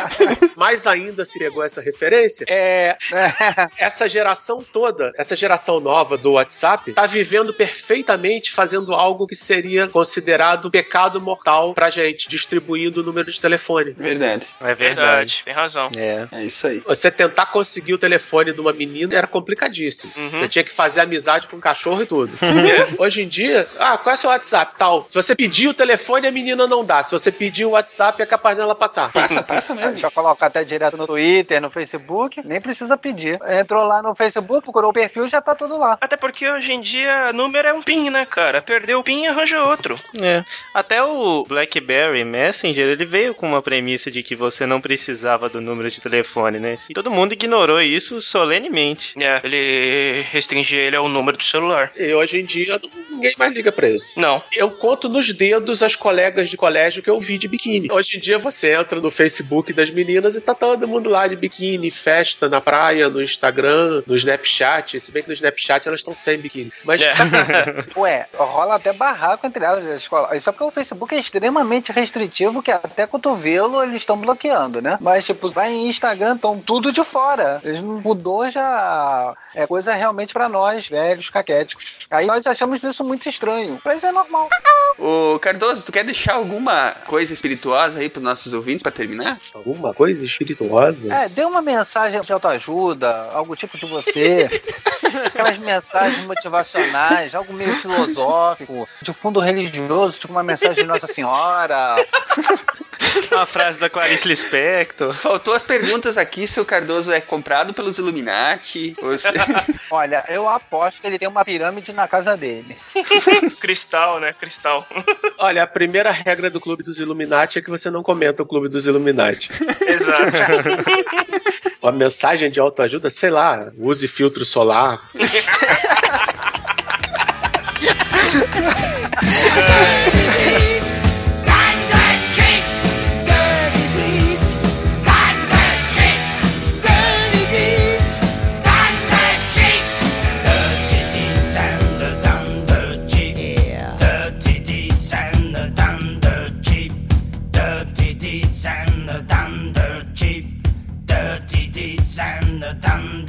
Mais ainda se pegou essa referência, é essa geração toda, essa geração nova do WhatsApp, tá vivendo perfeitamente fazendo algo que seria considerado pecado mortal pra gente, distribuindo o número de telefone. Verdade. É verdade. Tem razão. É. É isso aí. Você tentar conseguir o telefone de uma menina era complicadíssimo. Uhum. Você tinha que fazer amizade com o cachorro e tudo. Hoje em dia, ah, qual é o seu WhatsApp? Tal. Se você pedir o telefone, a menina não dá. Se você pedir o WhatsApp, é capaz dela passar. Passa, passa mesmo. Já colocar até direto no Twitter, no Facebook, nem precisa pedir. Entrou lá no Facebook, procurou o perfil, já tá tudo lá. Até porque hoje em dia número é um PIN, né, cara? Perdeu o PIN, arranja outro. É. Até o BlackBerry Messenger, ele veio com uma premissa de que você não precisava do número de telefone, né? E todo mundo ignorou isso solenemente. É, ele restringia ele ao número do celular. E hoje em dia, ninguém mais liga pra isso. Não. Eu conto nos dedos as colegas de colégio que eu vi de biquíni. Hoje em dia você entra no Facebook das meninas e tá todo mundo lá de biquíni, festa na praia, no Instagram, no Snapchat. Se bem que no Snapchat elas estão sem biquíni. Mas É. Ué, rola até barraco entre elas da escola. Isso é porque o Facebook é extremamente restritivo, que até cotovelo eles estão bloqueando, né? Mas, tipo, vai em Instagram, estão tudo de fora. Eles não mudou já. É coisa realmente pra nós, velhos, caquéticos. Aí nós achamos isso muito estranho. Pra isso é normal. Ô, Cardoso, tu quer deixar alguma coisa espirituosa aí pros nossos ouvintes pra terminar? alguma coisa espirituosa. É, dê uma mensagem de autoajuda, algo tipo de você. Aquelas mensagens motivacionais, algo meio filosófico, de fundo religioso, tipo uma mensagem de Nossa Senhora. Uma frase da Clarice Lispector. Faltou as perguntas aqui se o Cardoso é comprado pelos Illuminati. Ou se... Olha, eu aposto que ele tem uma pirâmide na casa dele. Cristal, né? Cristal. Olha, a primeira regra do Clube dos Illuminati é que você não comenta o Clube dos Illuminati. Exato. Uma mensagem de autoajuda, sei lá, use filtro solar. Dirty dun